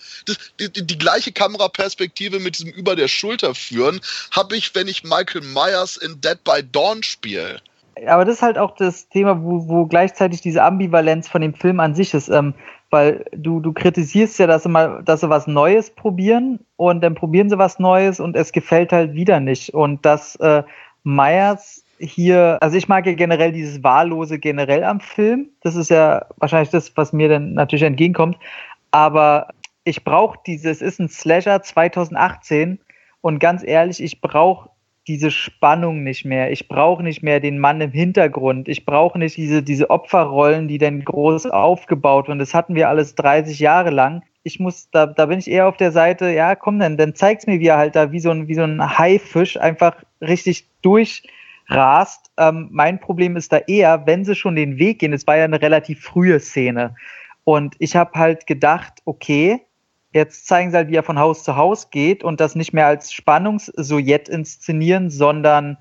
Die, die, die, gleiche Kameraperspektive mit diesem über der Schulter führen, habe ich, wenn ich Michael Myers in Dead by Dawn spiele. Aber das ist halt auch das Thema, wo, wo gleichzeitig diese Ambivalenz von dem Film an sich ist. Ähm, weil du, du kritisierst ja, dass sie mal, dass sie was Neues probieren und dann probieren sie was Neues und es gefällt halt wieder nicht. Und dass äh, Myers hier, also ich mag ja generell dieses Wahllose generell am Film. Das ist ja wahrscheinlich das, was mir dann natürlich entgegenkommt. Aber ich brauche dieses, ist ein Slasher 2018 und ganz ehrlich, ich brauche diese Spannung nicht mehr. Ich brauche nicht mehr den Mann im Hintergrund. Ich brauche nicht diese, diese Opferrollen, die dann groß aufgebaut werden. Das hatten wir alles 30 Jahre lang. Ich muss, da, da bin ich eher auf der Seite, ja, komm dann, dann zeig's mir, wie er halt da wie so ein, wie so ein Haifisch einfach richtig durch, rast. Ähm, mein Problem ist da eher, wenn sie schon den Weg gehen, es war ja eine relativ frühe Szene. Und ich habe halt gedacht, okay, Jetzt zeigen sie halt, wie er von Haus zu Haus geht und das nicht mehr als Spannungssujett inszenieren, sondern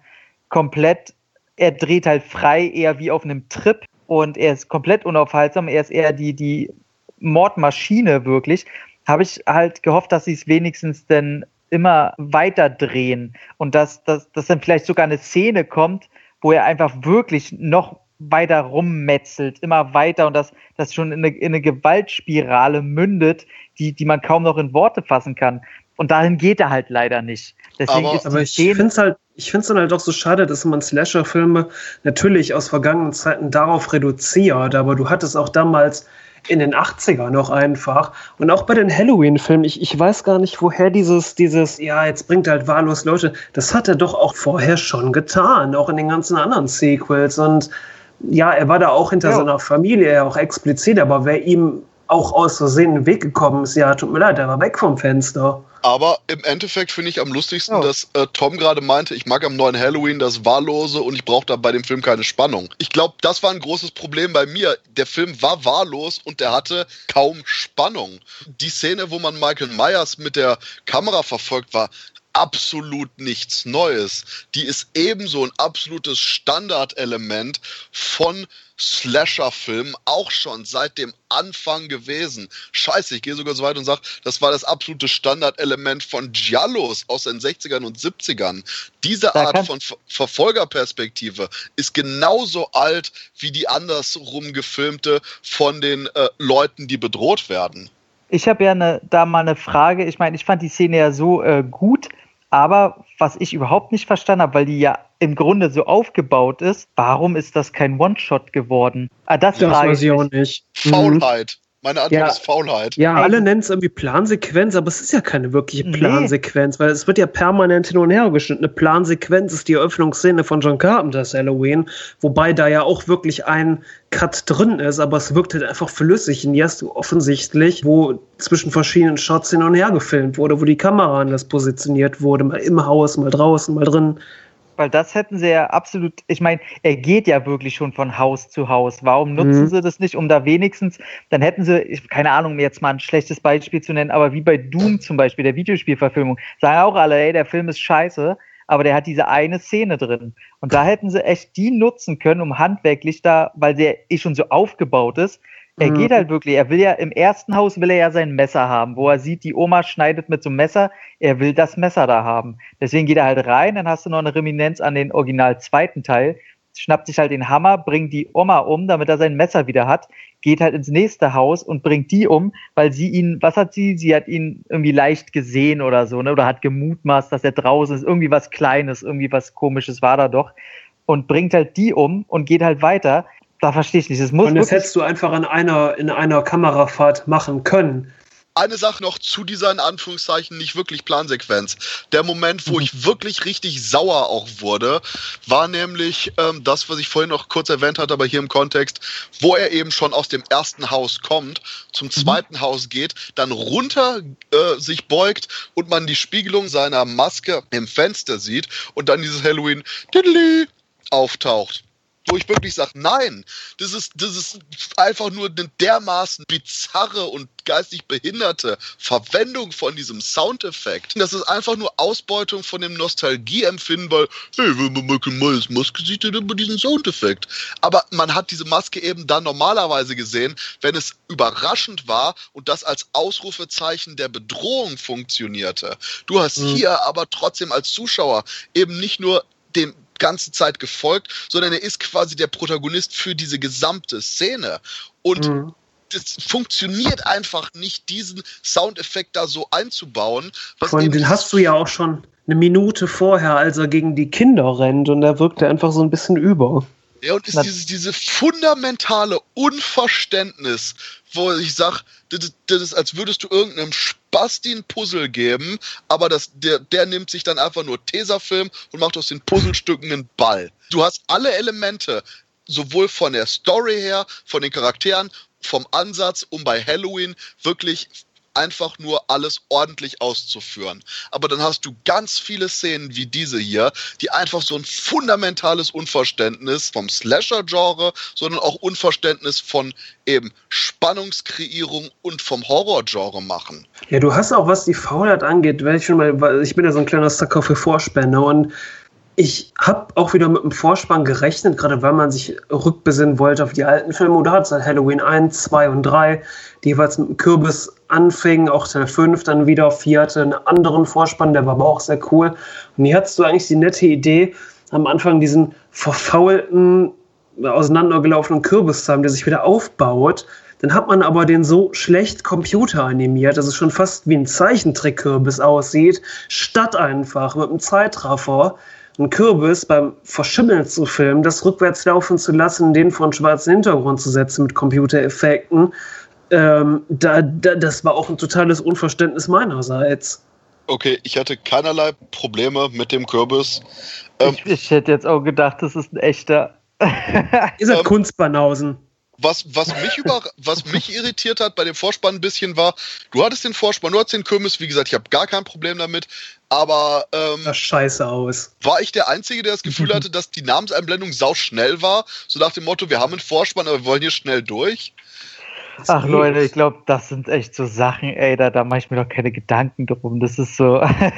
komplett, er dreht halt frei, eher wie auf einem Trip und er ist komplett unaufhaltsam. Er ist eher die, die Mordmaschine wirklich. Habe ich halt gehofft, dass sie es wenigstens denn immer weiter drehen und dass, dass, dass dann vielleicht sogar eine Szene kommt, wo er einfach wirklich noch weiter rummetzelt, immer weiter und das, das schon in eine, in eine Gewaltspirale mündet, die, die man kaum noch in Worte fassen kann. Und dahin geht er halt leider nicht. Deswegen aber, aber ich finde es halt, ich finde es dann halt doch so schade, dass man Slasher-Filme natürlich aus vergangenen Zeiten darauf reduziert, aber du hattest auch damals in den 80er noch einfach. Und auch bei den Halloween-Filmen, ich, ich weiß gar nicht, woher dieses, dieses, ja, jetzt bringt halt wahllos Leute, das hat er doch auch vorher schon getan, auch in den ganzen anderen Sequels. Und ja, er war da auch hinter ja. seiner Familie, auch explizit, aber wer ihm auch aus Versehen in den Weg gekommen ist, ja, tut mir leid, er war weg vom Fenster. Aber im Endeffekt finde ich am lustigsten, oh. dass äh, Tom gerade meinte, ich mag am neuen Halloween das Wahllose und ich brauche da bei dem Film keine Spannung. Ich glaube, das war ein großes Problem bei mir. Der Film war wahllos und der hatte kaum Spannung. Die Szene, wo man Michael Myers mit der Kamera verfolgt war, absolut nichts Neues. Die ist ebenso ein absolutes Standardelement von Slasher-Filmen, auch schon seit dem Anfang gewesen. Scheiße, ich gehe sogar so weit und sage, das war das absolute Standardelement von Giallos aus den 60ern und 70ern. Diese Art von Ver Verfolgerperspektive ist genauso alt wie die andersrum gefilmte von den äh, Leuten, die bedroht werden. Ich habe ja ne, da mal eine Frage. Ich meine, ich fand die Szene ja so äh, gut, aber was ich überhaupt nicht verstanden habe, weil die ja im Grunde so aufgebaut ist, warum ist das kein One-Shot geworden? Ah, das, das weiß ich auch nicht. Faulheit. Meine Antwort ja, ist Faulheit. Ja, alle nennen es irgendwie Plansequenz, aber es ist ja keine wirkliche Plansequenz, nee. weil es wird ja permanent hin und her geschnitten. Eine Plansequenz ist die Eröffnungsszene von John Carpenter's Halloween, wobei da ja auch wirklich ein Cut drin ist, aber es wirkt halt einfach flüssig. Und hier hast du offensichtlich, wo zwischen verschiedenen Shots hin und her gefilmt wurde, wo die Kamera anders positioniert wurde, mal im Haus, mal draußen, mal drin. Weil das hätten sie ja absolut, ich meine, er geht ja wirklich schon von Haus zu Haus. Warum nutzen mhm. sie das nicht, um da wenigstens, dann hätten sie, ich, keine Ahnung, jetzt mal ein schlechtes Beispiel zu nennen, aber wie bei Doom zum Beispiel, der Videospielverfilmung, sagen auch alle, ey, der Film ist scheiße, aber der hat diese eine Szene drin. Und da hätten sie echt die nutzen können, um handwerklich da, weil der eh schon so aufgebaut ist, er mhm. geht halt wirklich, er will ja im ersten Haus will er ja sein Messer haben, wo er sieht, die Oma schneidet mit so einem Messer, er will das Messer da haben. Deswegen geht er halt rein, dann hast du noch eine Reminenz an den original zweiten Teil, schnappt sich halt den Hammer, bringt die Oma um, damit er sein Messer wieder hat, geht halt ins nächste Haus und bringt die um, weil sie ihn, was hat sie? Sie hat ihn irgendwie leicht gesehen oder so, ne? Oder hat gemutmaßt, dass er draußen ist, irgendwie was Kleines, irgendwie was Komisches war da doch. Und bringt halt die um und geht halt weiter da verstehe ich nicht. Das muss und das hättest du einfach in einer, in einer Kamerafahrt machen können. Eine Sache noch zu dieser in Anführungszeichen nicht wirklich Plansequenz. Der Moment, wo mhm. ich wirklich richtig sauer auch wurde, war nämlich ähm, das, was ich vorhin noch kurz erwähnt hatte, aber hier im Kontext, wo er eben schon aus dem ersten Haus kommt, zum mhm. zweiten mhm. Haus geht, dann runter äh, sich beugt und man die Spiegelung seiner Maske im Fenster sieht und dann dieses Halloween auftaucht wo ich wirklich sage, nein, das ist, das ist einfach nur eine dermaßen bizarre und geistig behinderte Verwendung von diesem Soundeffekt. Das ist einfach nur Ausbeutung von dem Nostalgieempfinden, weil, hey, wenn man Michael Myers Maske sieht, dann immer diesen Soundeffekt. Aber man hat diese Maske eben dann normalerweise gesehen, wenn es überraschend war und das als Ausrufezeichen der Bedrohung funktionierte. Du hast mhm. hier aber trotzdem als Zuschauer eben nicht nur dem ganze Zeit gefolgt, sondern er ist quasi der Protagonist für diese gesamte Szene. Und mhm. das funktioniert einfach nicht, diesen Soundeffekt da so einzubauen. Von den hast du ja auch schon eine Minute vorher, als er gegen die Kinder rennt und da wirkt er einfach so ein bisschen über. Ja, und ist dieses, diese fundamentale Unverständnis, wo ich sage, das, das, ist, als würdest du irgendeinem Spasti ein Puzzle geben, aber das, der, der nimmt sich dann einfach nur Tesafilm und macht aus den Puzzlestücken einen Ball. Du hast alle Elemente, sowohl von der Story her, von den Charakteren, vom Ansatz, um bei Halloween wirklich einfach nur alles ordentlich auszuführen. Aber dann hast du ganz viele Szenen wie diese hier, die einfach so ein fundamentales Unverständnis vom Slasher-Genre, sondern auch Unverständnis von eben Spannungskreierung und vom Horror-Genre machen. Ja, du hast auch, was die Faulheit angeht, wenn ich schon mal, ich bin ja so ein kleiner Sucker für Vorspänne und ich habe auch wieder mit dem Vorspann gerechnet, gerade weil man sich rückbesinnen wollte auf die alten Filme. Oder hat seit Halloween 1, 2 und 3, die jeweils mit dem Kürbis anfingen, auch Teil 5 dann wieder, 4 hatte einen anderen Vorspann, der war aber auch sehr cool. Und hier hattest du eigentlich die nette Idee, am Anfang diesen verfaulten, auseinandergelaufenen Kürbis zu haben, der sich wieder aufbaut. Dann hat man aber den so schlecht computeranimiert, dass es schon fast wie ein Zeichentrick-Kürbis aussieht, statt einfach mit einem Zeitraffer einen Kürbis beim Verschimmeln zu filmen, das rückwärts laufen zu lassen, den vor einen schwarzen Hintergrund zu setzen mit Computereffekten, ähm, da, da, das war auch ein totales Unverständnis meinerseits. Okay, ich hatte keinerlei Probleme mit dem Kürbis. Ähm, ich, ich, hätte jetzt auch gedacht, das ist ein echter. Ist er ähm, Kunstbanausen? Was, was, mich über, was mich irritiert hat bei dem Vorspann ein bisschen war, du hattest den Vorspann, du hattest den Kürbis, wie gesagt, ich habe gar kein Problem damit, aber ähm, das scheiße aus. War ich der Einzige, der das Gefühl hatte, dass die Namenseinblendung sau schnell war? So nach dem Motto, wir haben einen Vorspann, aber wir wollen hier schnell durch? Ach Leute, ich glaube, das sind echt so Sachen, ey, da, da mache ich mir doch keine Gedanken drum. Das ist so,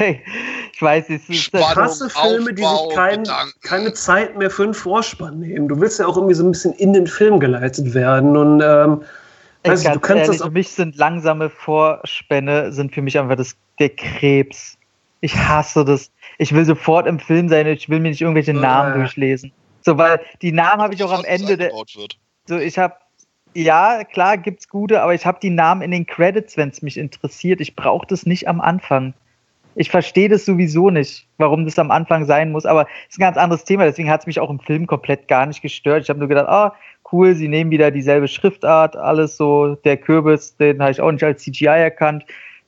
ich weiß, es ist krasse Filme, die sich kein, keine Zeit mehr für einen Vorspann nehmen. Du willst ja auch irgendwie so ein bisschen in den Film geleitet werden und ähm, ey, weißt du, kannst ehrlich, das auch für mich sind langsame Vorspänne sind für mich einfach das der Krebs. Ich hasse das. Ich will sofort im Film sein, ich will mir nicht irgendwelche Namen durchlesen. So, weil die Namen habe ich auch am Ende der. So, ich habe ja, klar gibt's gute, aber ich habe die Namen in den Credits, wenn es mich interessiert. Ich brauche das nicht am Anfang. Ich verstehe das sowieso nicht, warum das am Anfang sein muss, aber es ist ein ganz anderes Thema, deswegen hat es mich auch im Film komplett gar nicht gestört. Ich habe nur gedacht, ah, cool, sie nehmen wieder dieselbe Schriftart, alles so, der Kürbis, den habe ich auch nicht als CGI erkannt.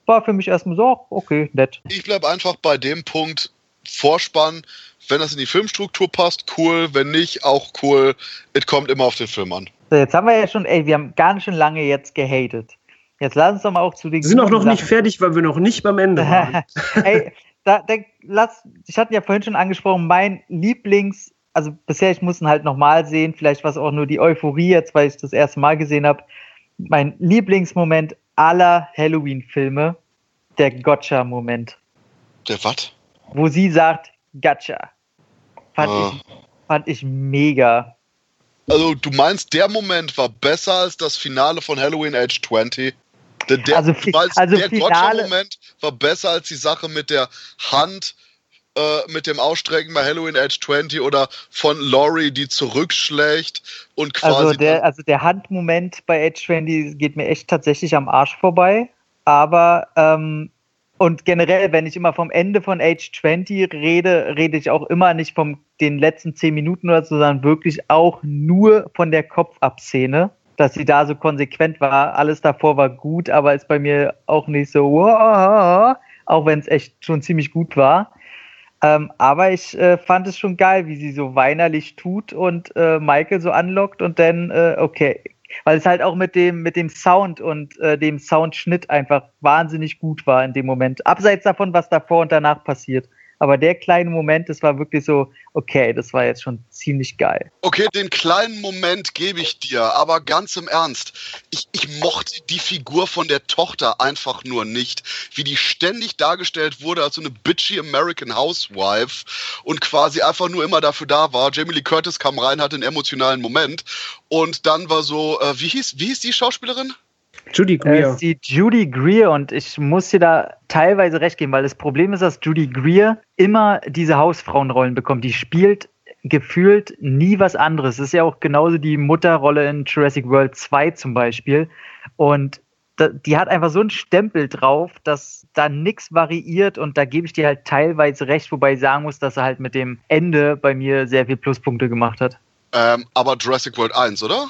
War für mich erstmal so, okay, nett. Ich bleibe einfach bei dem Punkt, Vorspann, wenn das in die Filmstruktur passt, cool, wenn nicht, auch cool. Es kommt immer auf den Film an. So, jetzt haben wir ja schon, ey, wir haben ganz schön lange jetzt gehatet. Jetzt lass uns doch mal auch zu den. Wir sind auch noch Sachen. nicht fertig, weil wir noch nicht beim Ende waren. ey, da, da, lass, ich hatte ja vorhin schon angesprochen, mein Lieblings, also bisher, ich muss ihn halt nochmal sehen, vielleicht war es auch nur die Euphorie jetzt, weil ich das erste Mal gesehen habe. Mein Lieblingsmoment aller Halloween-Filme, der Gotcha-Moment. Der was? Wo sie sagt, Gotcha. Fand, ah. ich, fand ich mega. Also, du meinst, der Moment war besser als das Finale von Halloween Age 20? Der, der, also, meinst, also der Gotcha-Moment war besser als die Sache mit der Hand, äh, mit dem Ausstrecken bei Halloween Age 20 oder von Laurie, die zurückschlägt und quasi. Also der, also der Handmoment bei Age 20 geht mir echt tatsächlich am Arsch vorbei. Aber ähm, und generell, wenn ich immer vom Ende von Age 20 rede, rede ich auch immer nicht vom den letzten zehn Minuten oder so, sondern wirklich auch nur von der Kopf-Ab-Szene, dass sie da so konsequent war. Alles davor war gut, aber ist bei mir auch nicht so, wow, auch wenn es echt schon ziemlich gut war. Ähm, aber ich äh, fand es schon geil, wie sie so weinerlich tut und äh, Michael so anlockt und dann, äh, okay, weil es halt auch mit dem, mit dem Sound und äh, dem Soundschnitt einfach wahnsinnig gut war in dem Moment. Abseits davon, was davor und danach passiert. Aber der kleine Moment, das war wirklich so, okay, das war jetzt schon ziemlich geil. Okay, den kleinen Moment gebe ich dir, aber ganz im Ernst. Ich, ich mochte die Figur von der Tochter einfach nur nicht. Wie die ständig dargestellt wurde als so eine bitchy American Housewife und quasi einfach nur immer dafür da war. Jamie Lee Curtis kam rein, hatte einen emotionalen Moment und dann war so, äh, wie, hieß, wie hieß die Schauspielerin? Judy Greer. Äh, die Judy Greer und ich muss dir da teilweise recht geben, weil das Problem ist, dass Judy Greer immer diese Hausfrauenrollen bekommt. Die spielt gefühlt nie was anderes. Das ist ja auch genauso die Mutterrolle in Jurassic World 2 zum Beispiel. Und die hat einfach so einen Stempel drauf, dass da nichts variiert und da gebe ich dir halt teilweise recht, wobei ich sagen muss, dass er halt mit dem Ende bei mir sehr viel Pluspunkte gemacht hat. Ähm, aber Jurassic World 1, oder?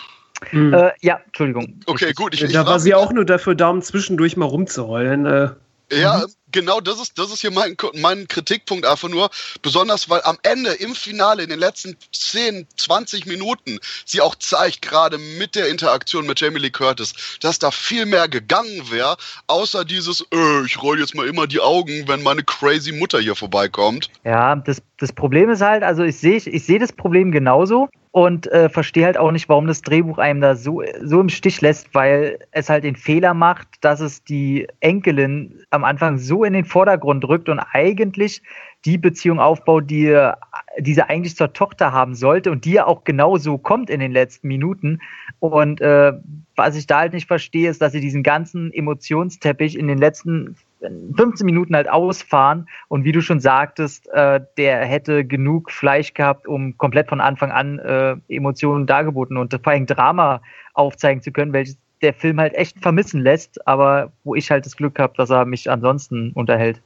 Mhm. Äh, ja, Entschuldigung. Okay, gut. Ich, da ich war sie auch nur dafür da, um zwischendurch mal rumzuheulen. Äh. Ja, mhm. genau das ist, das ist hier mein, mein Kritikpunkt einfach nur. Besonders, weil am Ende, im Finale, in den letzten 10, 20 Minuten, sie auch zeigt, gerade mit der Interaktion mit Jamie Lee Curtis, dass da viel mehr gegangen wäre, außer dieses, äh, ich roll jetzt mal immer die Augen, wenn meine crazy Mutter hier vorbeikommt. Ja, das, das Problem ist halt, also ich sehe ich seh das Problem genauso und äh, verstehe halt auch nicht, warum das Drehbuch einem da so, so im Stich lässt, weil es halt den Fehler macht, dass es die Enkelin am Anfang so in den Vordergrund rückt und eigentlich die Beziehung aufbaut, die, die sie eigentlich zur Tochter haben sollte und die ja auch genau so kommt in den letzten Minuten. Und äh, was ich da halt nicht verstehe, ist, dass sie diesen ganzen Emotionsteppich in den letzten 15 Minuten halt ausfahren und wie du schon sagtest, äh, der hätte genug Fleisch gehabt, um komplett von Anfang an äh, Emotionen dargeboten und vor allem Drama aufzeigen zu können, welches der Film halt echt vermissen lässt, aber wo ich halt das Glück habe, dass er mich ansonsten unterhält.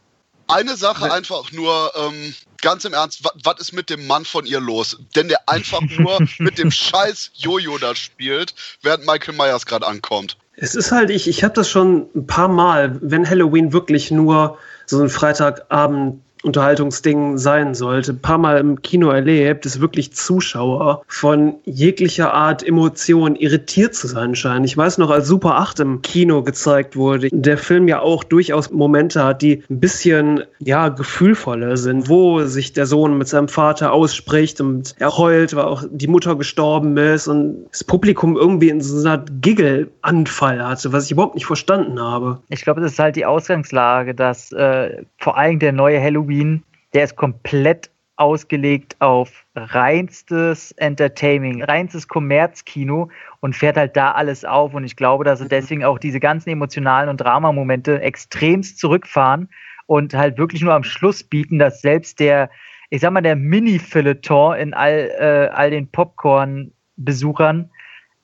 Eine Sache einfach nur, ähm, ganz im Ernst, was ist mit dem Mann von ihr los? Denn der einfach nur mit dem scheiß Jojo da spielt, während Michael Myers gerade ankommt. Es ist halt, ich, ich habe das schon ein paar Mal, wenn Halloween wirklich nur so ein Freitagabend Unterhaltungsding sein sollte, ein paar Mal im Kino erlebt, dass wirklich Zuschauer von jeglicher Art Emotion irritiert zu sein scheinen. Ich weiß noch, als Super 8 im Kino gezeigt wurde, der Film ja auch durchaus Momente hat, die ein bisschen, ja, gefühlvoller sind, wo sich der Sohn mit seinem Vater ausspricht und er heult, weil auch die Mutter gestorben ist und das Publikum irgendwie in so einer Giggle-Anfall hatte, was ich überhaupt nicht verstanden habe. Ich glaube, das ist halt die Ausgangslage, dass äh, vor allem der neue Halloween Halloween, der ist komplett ausgelegt auf reinstes Entertaining, reinstes Kommerzkino und fährt halt da alles auf. Und ich glaube, dass sie mhm. deswegen auch diese ganzen emotionalen und Dramamomente extremst zurückfahren und halt wirklich nur am Schluss bieten, dass selbst der, ich sag mal, der Mini-Feuilleton in all, äh, all den Popcorn-Besuchern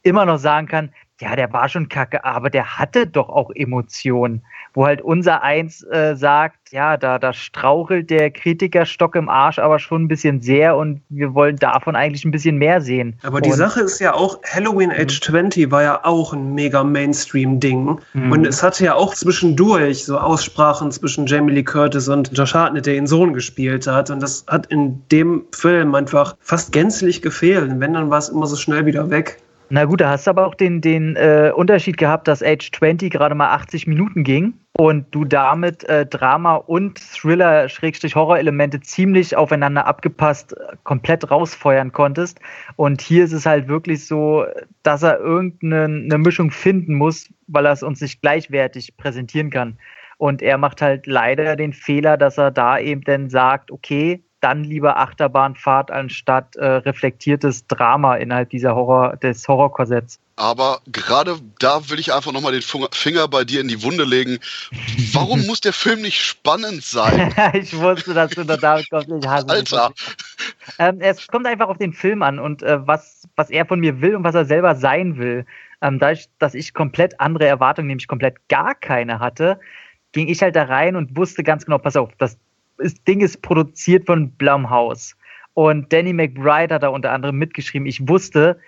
immer noch sagen kann, ja, der war schon kacke, aber der hatte doch auch Emotionen wo halt unser Eins äh, sagt, ja, da, da strauchelt der Kritikerstock im Arsch aber schon ein bisschen sehr und wir wollen davon eigentlich ein bisschen mehr sehen. Aber die Sache ist ja auch, Halloween mhm. Age 20 war ja auch ein mega Mainstream-Ding. Mhm. Und es hatte ja auch zwischendurch so Aussprachen zwischen Jamie Lee Curtis und Josh Hartnett, der ihren Sohn gespielt hat. Und das hat in dem Film einfach fast gänzlich gefehlt. Und wenn, dann war es immer so schnell wieder weg. Na gut, da hast du aber auch den, den äh, Unterschied gehabt, dass Age 20 gerade mal 80 Minuten ging und du damit äh, Drama und Thriller-Horror-Elemente ziemlich aufeinander abgepasst komplett rausfeuern konntest. Und hier ist es halt wirklich so, dass er irgendeine Mischung finden muss, weil er es uns nicht gleichwertig präsentieren kann. Und er macht halt leider den Fehler, dass er da eben dann sagt, okay, dann lieber Achterbahnfahrt anstatt äh, reflektiertes Drama innerhalb dieser Horror, des Horrorkorsetts. Aber gerade da will ich einfach nochmal den Finger bei dir in die Wunde legen. Warum muss der Film nicht spannend sein? ich wusste, dass du da damit kommst. Ich hasse Alter. Ähm, es kommt einfach auf den Film an und äh, was, was er von mir will und was er selber sein will. Ähm, dadurch, dass ich komplett andere Erwartungen, nämlich komplett gar keine hatte, ging ich halt da rein und wusste ganz genau, pass auf, das das Ding ist produziert von Blumhouse. Und Danny McBride hat da unter anderem mitgeschrieben. Ich wusste,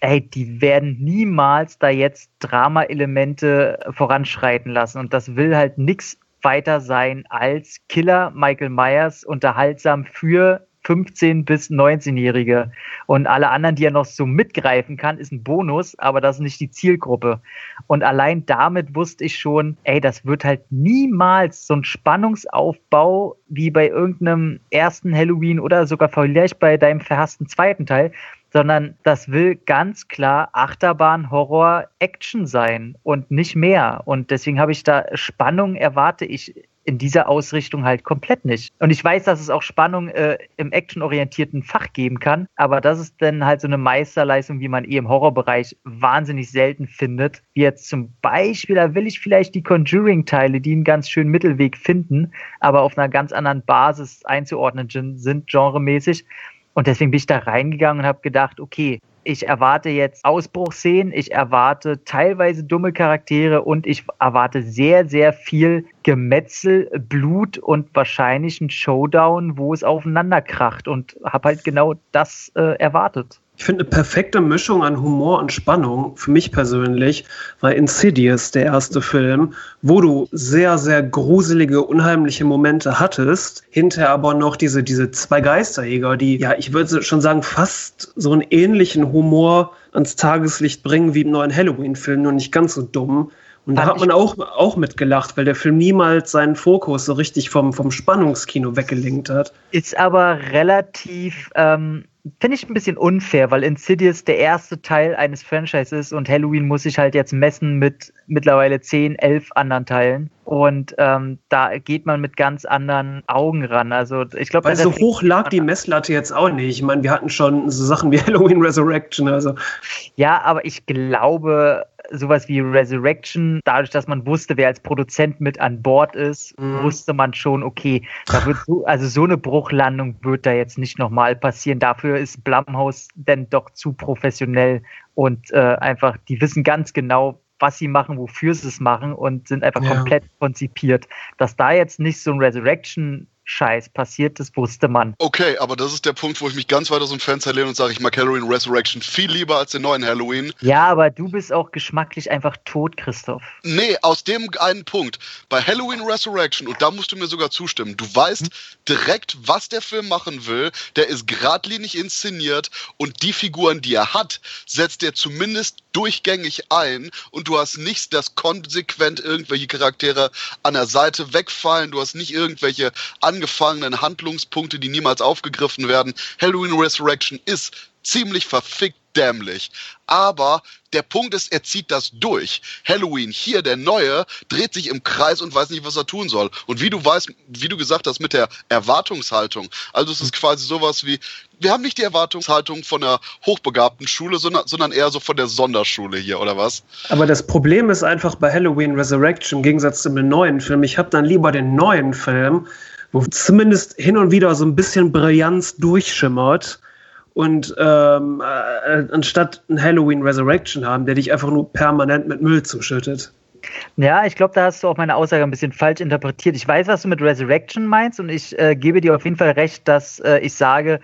ey, die werden niemals da jetzt Drama-Elemente voranschreiten lassen. Und das will halt nichts weiter sein als Killer Michael Myers unterhaltsam für 15- bis 19-Jährige. Und alle anderen, die er noch so mitgreifen kann, ist ein Bonus, aber das ist nicht die Zielgruppe. Und allein damit wusste ich schon, ey, das wird halt niemals so ein Spannungsaufbau wie bei irgendeinem ersten Halloween oder sogar vielleicht bei deinem verhassten zweiten Teil, sondern das will ganz klar Achterbahn, Horror, Action sein und nicht mehr. Und deswegen habe ich da Spannung erwarte ich in dieser Ausrichtung halt komplett nicht. Und ich weiß, dass es auch Spannung äh, im actionorientierten Fach geben kann, aber das ist dann halt so eine Meisterleistung, wie man eh im Horrorbereich wahnsinnig selten findet. Wie jetzt zum Beispiel, da will ich vielleicht die Conjuring-Teile, die einen ganz schönen Mittelweg finden, aber auf einer ganz anderen Basis einzuordnen sind, genremäßig. Und deswegen bin ich da reingegangen und habe gedacht, okay, ich erwarte jetzt Ausbruchsszenen, ich erwarte teilweise dumme Charaktere und ich erwarte sehr, sehr viel Gemetzel, Blut und wahrscheinlich einen Showdown, wo es aufeinander kracht und habe halt genau das äh, erwartet. Ich finde eine perfekte Mischung an Humor und Spannung, für mich persönlich, war Insidious, der erste Film, wo du sehr, sehr gruselige, unheimliche Momente hattest, hinterher aber noch diese, diese zwei Geisterjäger, die, ja, ich würde schon sagen, fast so einen ähnlichen Humor ans Tageslicht bringen wie im neuen Halloween-Film, nur nicht ganz so dumm. Und da hat man auch, auch mitgelacht, weil der Film niemals seinen Fokus so richtig vom, vom Spannungskino weggelenkt hat. Ist aber relativ ähm, finde ich ein bisschen unfair, weil Insidious der erste Teil eines Franchises ist und Halloween muss sich halt jetzt messen mit mittlerweile 10, 11 anderen Teilen. Und ähm, da geht man mit ganz anderen Augen ran. Also ich glaube, weil so hoch lag die Messlatte jetzt auch nicht. Ich meine, wir hatten schon so Sachen wie Halloween Resurrection. Also ja, aber ich glaube, sowas wie Resurrection, dadurch, dass man wusste, wer als Produzent mit an Bord ist, mhm. wusste man schon, okay, da wird so, also so eine Bruchlandung wird da jetzt nicht nochmal passieren. Dafür ist Blumhouse denn doch zu professionell und äh, einfach, die wissen ganz genau, was sie machen, wofür sie es machen und sind einfach ja. komplett konzipiert. Dass da jetzt nicht so ein Resurrection Scheiß passiert, das wusste man. Okay, aber das ist der Punkt, wo ich mich ganz weit aus dem Fenster lehne und sage, ich mag Halloween Resurrection viel lieber als den neuen Halloween. Ja, aber du bist auch geschmacklich einfach tot, Christoph. Nee, aus dem einen Punkt. Bei Halloween Resurrection, und da musst du mir sogar zustimmen, du weißt hm? direkt, was der Film machen will, der ist geradlinig inszeniert und die Figuren, die er hat, setzt er zumindest durchgängig ein und du hast nichts, dass konsequent irgendwelche Charaktere an der Seite wegfallen, du hast nicht irgendwelche angefangenen Handlungspunkte, die niemals aufgegriffen werden. Halloween Resurrection ist ziemlich verfickt dämlich. Aber der Punkt ist, er zieht das durch. Halloween, hier der neue, dreht sich im Kreis und weiß nicht, was er tun soll. Und wie du weißt, wie du gesagt hast, mit der Erwartungshaltung. Also es ist quasi sowas wie, wir haben nicht die Erwartungshaltung von der hochbegabten Schule, sondern, sondern eher so von der Sonderschule hier, oder was? Aber das Problem ist einfach bei Halloween Resurrection, im Gegensatz zu dem neuen Film, ich habe dann lieber den neuen Film, wo zumindest hin und wieder so ein bisschen Brillanz durchschimmert und ähm, äh, anstatt ein Halloween Resurrection haben, der dich einfach nur permanent mit Müll zuschüttet. Ja, ich glaube, da hast du auch meine Aussage ein bisschen falsch interpretiert. Ich weiß, was du mit Resurrection meinst und ich äh, gebe dir auf jeden Fall recht, dass äh, ich sage,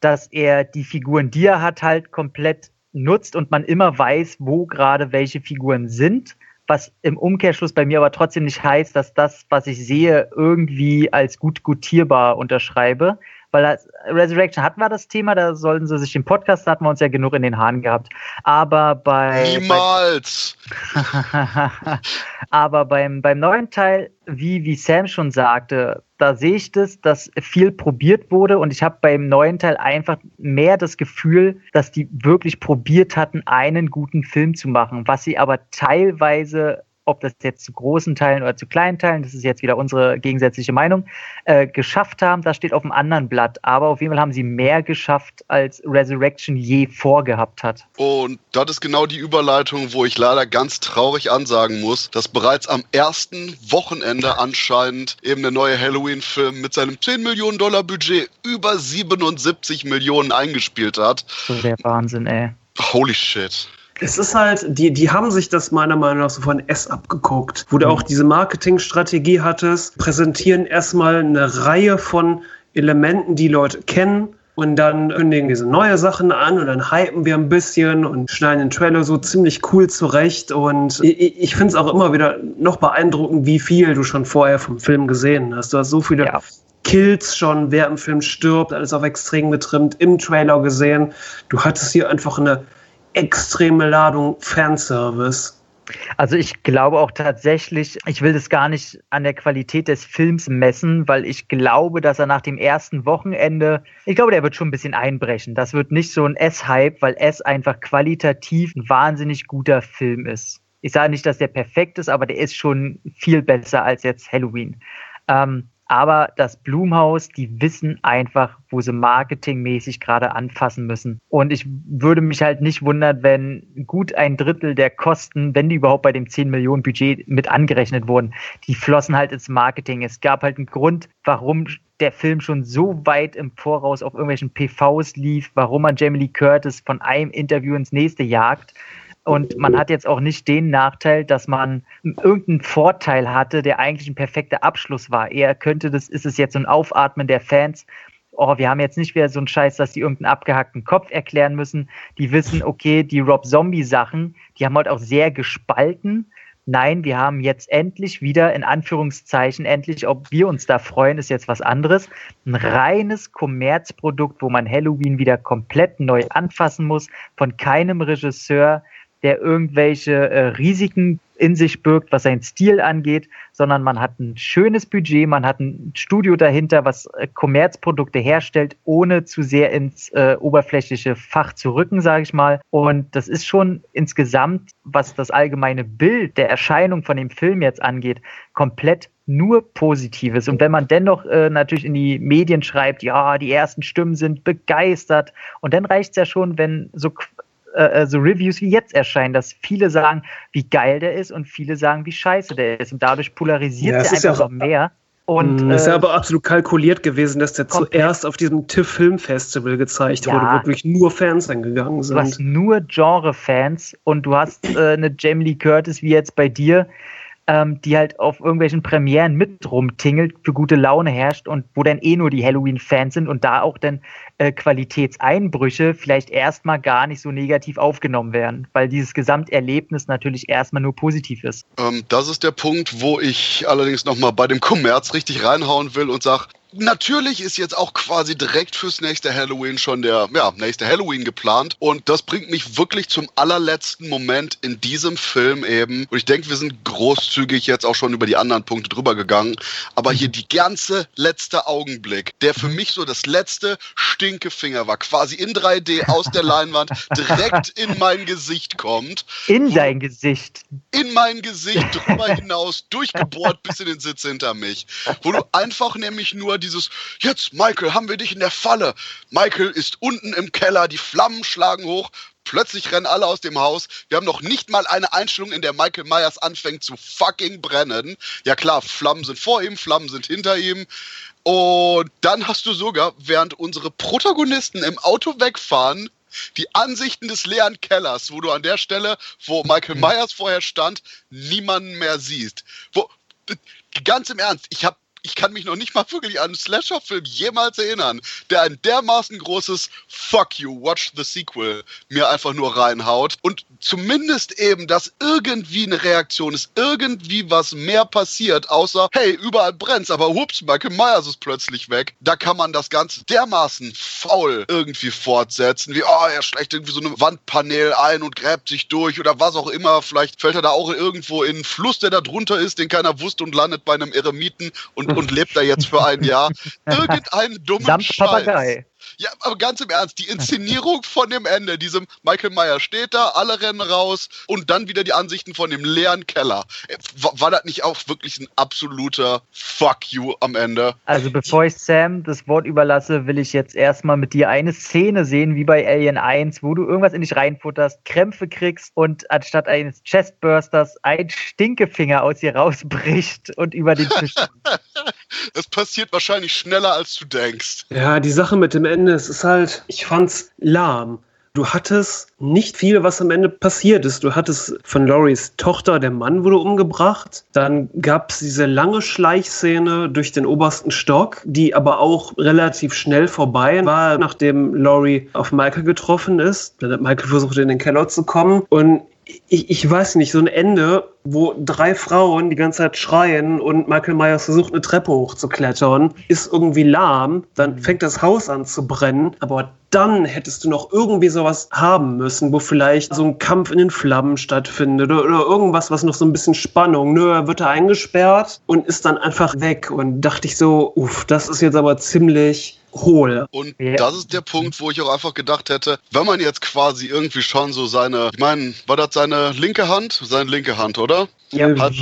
dass er die Figuren, die er hat, halt komplett nutzt und man immer weiß, wo gerade welche Figuren sind was im Umkehrschluss bei mir aber trotzdem nicht heißt, dass das, was ich sehe, irgendwie als gut gutierbar unterschreibe. Weil Resurrection hatten wir das Thema, da sollten sie sich den Podcast, da hatten wir uns ja genug in den Haaren gehabt. Aber bei. Niemals! Bei, aber beim, beim neuen Teil, wie, wie Sam schon sagte, da sehe ich das, dass viel probiert wurde und ich habe beim neuen Teil einfach mehr das Gefühl, dass die wirklich probiert hatten, einen guten Film zu machen, was sie aber teilweise ob das jetzt zu großen Teilen oder zu kleinen Teilen, das ist jetzt wieder unsere gegensätzliche Meinung, äh, geschafft haben, das steht auf dem anderen Blatt. Aber auf jeden Fall haben sie mehr geschafft, als Resurrection je vorgehabt hat. Und das ist genau die Überleitung, wo ich leider ganz traurig ansagen muss, dass bereits am ersten Wochenende anscheinend eben der neue Halloween-Film mit seinem 10 Millionen Dollar Budget über 77 Millionen eingespielt hat. So der Wahnsinn, ey. Holy shit. Es ist halt, die, die haben sich das meiner Meinung nach so von S abgeguckt, wo du auch diese Marketingstrategie hattest, präsentieren erstmal eine Reihe von Elementen, die Leute kennen, und dann kündigen diese neue Sachen an und dann hypen wir ein bisschen und schneiden den Trailer so ziemlich cool zurecht. Und ich, ich finde es auch immer wieder noch beeindruckend, wie viel du schon vorher vom Film gesehen hast. Du hast so viele ja. Kills schon, wer im Film stirbt, alles auf extrem getrimmt, im Trailer gesehen. Du hattest hier einfach eine extreme Ladung Fanservice. Also ich glaube auch tatsächlich, ich will das gar nicht an der Qualität des Films messen, weil ich glaube, dass er nach dem ersten Wochenende, ich glaube, der wird schon ein bisschen einbrechen. Das wird nicht so ein S-Hype, weil S einfach qualitativ ein wahnsinnig guter Film ist. Ich sage nicht, dass der perfekt ist, aber der ist schon viel besser als jetzt Halloween. Ähm, aber das Blumhaus, die wissen einfach, wo sie marketingmäßig gerade anfassen müssen. Und ich würde mich halt nicht wundern, wenn gut ein Drittel der Kosten, wenn die überhaupt bei dem 10 Millionen Budget mit angerechnet wurden, die flossen halt ins Marketing. Es gab halt einen Grund, warum der Film schon so weit im Voraus auf irgendwelchen PVs lief, warum man Jamie Lee Curtis von einem Interview ins nächste jagt. Und man hat jetzt auch nicht den Nachteil, dass man irgendeinen Vorteil hatte, der eigentlich ein perfekter Abschluss war. Eher könnte das, ist es jetzt so ein Aufatmen der Fans oh, wir haben jetzt nicht wieder so einen Scheiß, dass die irgendeinen abgehackten Kopf erklären müssen. Die wissen, okay, die Rob Zombie-Sachen, die haben halt auch sehr gespalten. Nein, wir haben jetzt endlich wieder, in Anführungszeichen, endlich, ob wir uns da freuen, ist jetzt was anderes. Ein reines Kommerzprodukt, wo man Halloween wieder komplett neu anfassen muss, von keinem Regisseur, der irgendwelche äh, Risiken in sich birgt, was seinen Stil angeht, sondern man hat ein schönes Budget, man hat ein Studio dahinter, was äh, Kommerzprodukte herstellt, ohne zu sehr ins äh, oberflächliche Fach zu rücken, sage ich mal. Und das ist schon insgesamt, was das allgemeine Bild der Erscheinung von dem Film jetzt angeht, komplett nur Positives. Und wenn man dennoch äh, natürlich in die Medien schreibt, ja, die ersten Stimmen sind begeistert, und dann reicht es ja schon, wenn so äh, äh, so Reviews wie jetzt erscheinen, dass viele sagen, wie geil der ist und viele sagen, wie scheiße der ist. Und dadurch polarisiert ja, er einfach ja noch mehr. Und, es ist ja äh, aber absolut kalkuliert gewesen, dass der komplett. zuerst auf diesem TIFF Film Festival gezeigt ja, wurde, wo wirklich nur Fans eingegangen sind. Du hast nur Genre-Fans und du hast äh, eine Jamie Lee Curtis wie jetzt bei dir, ähm, die halt auf irgendwelchen Premieren mit rumtingelt, für gute Laune herrscht und wo dann eh nur die Halloween-Fans sind und da auch dann äh, Qualitätseinbrüche vielleicht erstmal gar nicht so negativ aufgenommen werden, weil dieses Gesamterlebnis natürlich erstmal nur positiv ist. Ähm, das ist der Punkt, wo ich allerdings nochmal bei dem Kommerz richtig reinhauen will und sage, Natürlich ist jetzt auch quasi direkt fürs nächste Halloween schon der ja, nächste Halloween geplant. Und das bringt mich wirklich zum allerletzten Moment in diesem Film eben. Und ich denke, wir sind großzügig jetzt auch schon über die anderen Punkte drüber gegangen. Aber hier die ganze letzte Augenblick, der für mich so das letzte Stinkefinger war, quasi in 3D aus der Leinwand direkt in mein Gesicht kommt. In dein Gesicht. In mein Gesicht, drüber hinaus, durchgebohrt bis in den Sitz hinter mich. Wo du einfach nämlich nur dieses, jetzt Michael, haben wir dich in der Falle. Michael ist unten im Keller, die Flammen schlagen hoch, Plötzlich rennen alle aus dem Haus. Wir haben noch nicht mal eine Einstellung, in der Michael Myers anfängt zu fucking brennen. Ja klar, Flammen sind vor ihm, Flammen sind hinter ihm. Und dann hast du sogar, während unsere Protagonisten im Auto wegfahren, die Ansichten des leeren Kellers, wo du an der Stelle, wo Michael Myers vorher stand, niemanden mehr siehst. Wo, ganz im Ernst, ich habe ich kann mich noch nicht mal wirklich an einen Slasher-Film jemals erinnern, der ein dermaßen großes Fuck you, watch the sequel mir einfach nur reinhaut. Und zumindest eben, dass irgendwie eine Reaktion ist, irgendwie was mehr passiert, außer, hey, überall brennt's, aber hups, Michael Myers ist plötzlich weg. Da kann man das Ganze dermaßen faul irgendwie fortsetzen, wie, oh, er schlägt irgendwie so ein Wandpanel ein und gräbt sich durch oder was auch immer. Vielleicht fällt er da auch irgendwo in einen Fluss, der da drunter ist, den keiner wusste und landet bei einem Eremiten und und lebt da jetzt für ein Jahr. Irgendeinen dummen Samt Scheiß. Papagei. Ja, aber ganz im Ernst, die Inszenierung von dem Ende, diesem Michael Meyer steht da, alle rennen raus und dann wieder die Ansichten von dem leeren Keller. Äh, war, war das nicht auch wirklich ein absoluter Fuck you am Ende? Also bevor ich Sam das Wort überlasse, will ich jetzt erstmal mit dir eine Szene sehen, wie bei Alien 1, wo du irgendwas in dich reinfutterst, Krämpfe kriegst und anstatt eines Chestbursters ein Stinkefinger aus dir rausbricht und über den Tisch. das passiert wahrscheinlich schneller, als du denkst. Ja, die Sache mit dem Ende Ende, es ist halt, ich fand's lahm. Du hattest nicht viel, was am Ende passiert ist. Du hattest von Loris Tochter, der Mann wurde umgebracht. Dann gab es diese lange Schleichszene durch den obersten Stock, die aber auch relativ schnell vorbei war, nachdem Laurie auf Michael getroffen ist. Dann hat Michael versucht, in den Keller zu kommen. Und ich, ich weiß nicht, so ein Ende, wo drei Frauen die ganze Zeit schreien und Michael Myers versucht, eine Treppe hochzuklettern, ist irgendwie lahm. Dann mhm. fängt das Haus an zu brennen. Aber dann hättest du noch irgendwie sowas haben müssen, wo vielleicht so ein Kampf in den Flammen stattfindet oder, oder irgendwas, was noch so ein bisschen Spannung. Nö, er wird da eingesperrt und ist dann einfach weg. Und dachte ich so, uff, das ist jetzt aber ziemlich hohl. Und ja. das ist der Punkt, wo ich auch einfach gedacht hätte, wenn man jetzt quasi irgendwie schon so seine, ich meine, war das seine linke Hand? Seine linke Hand, oder? Ja. Hat,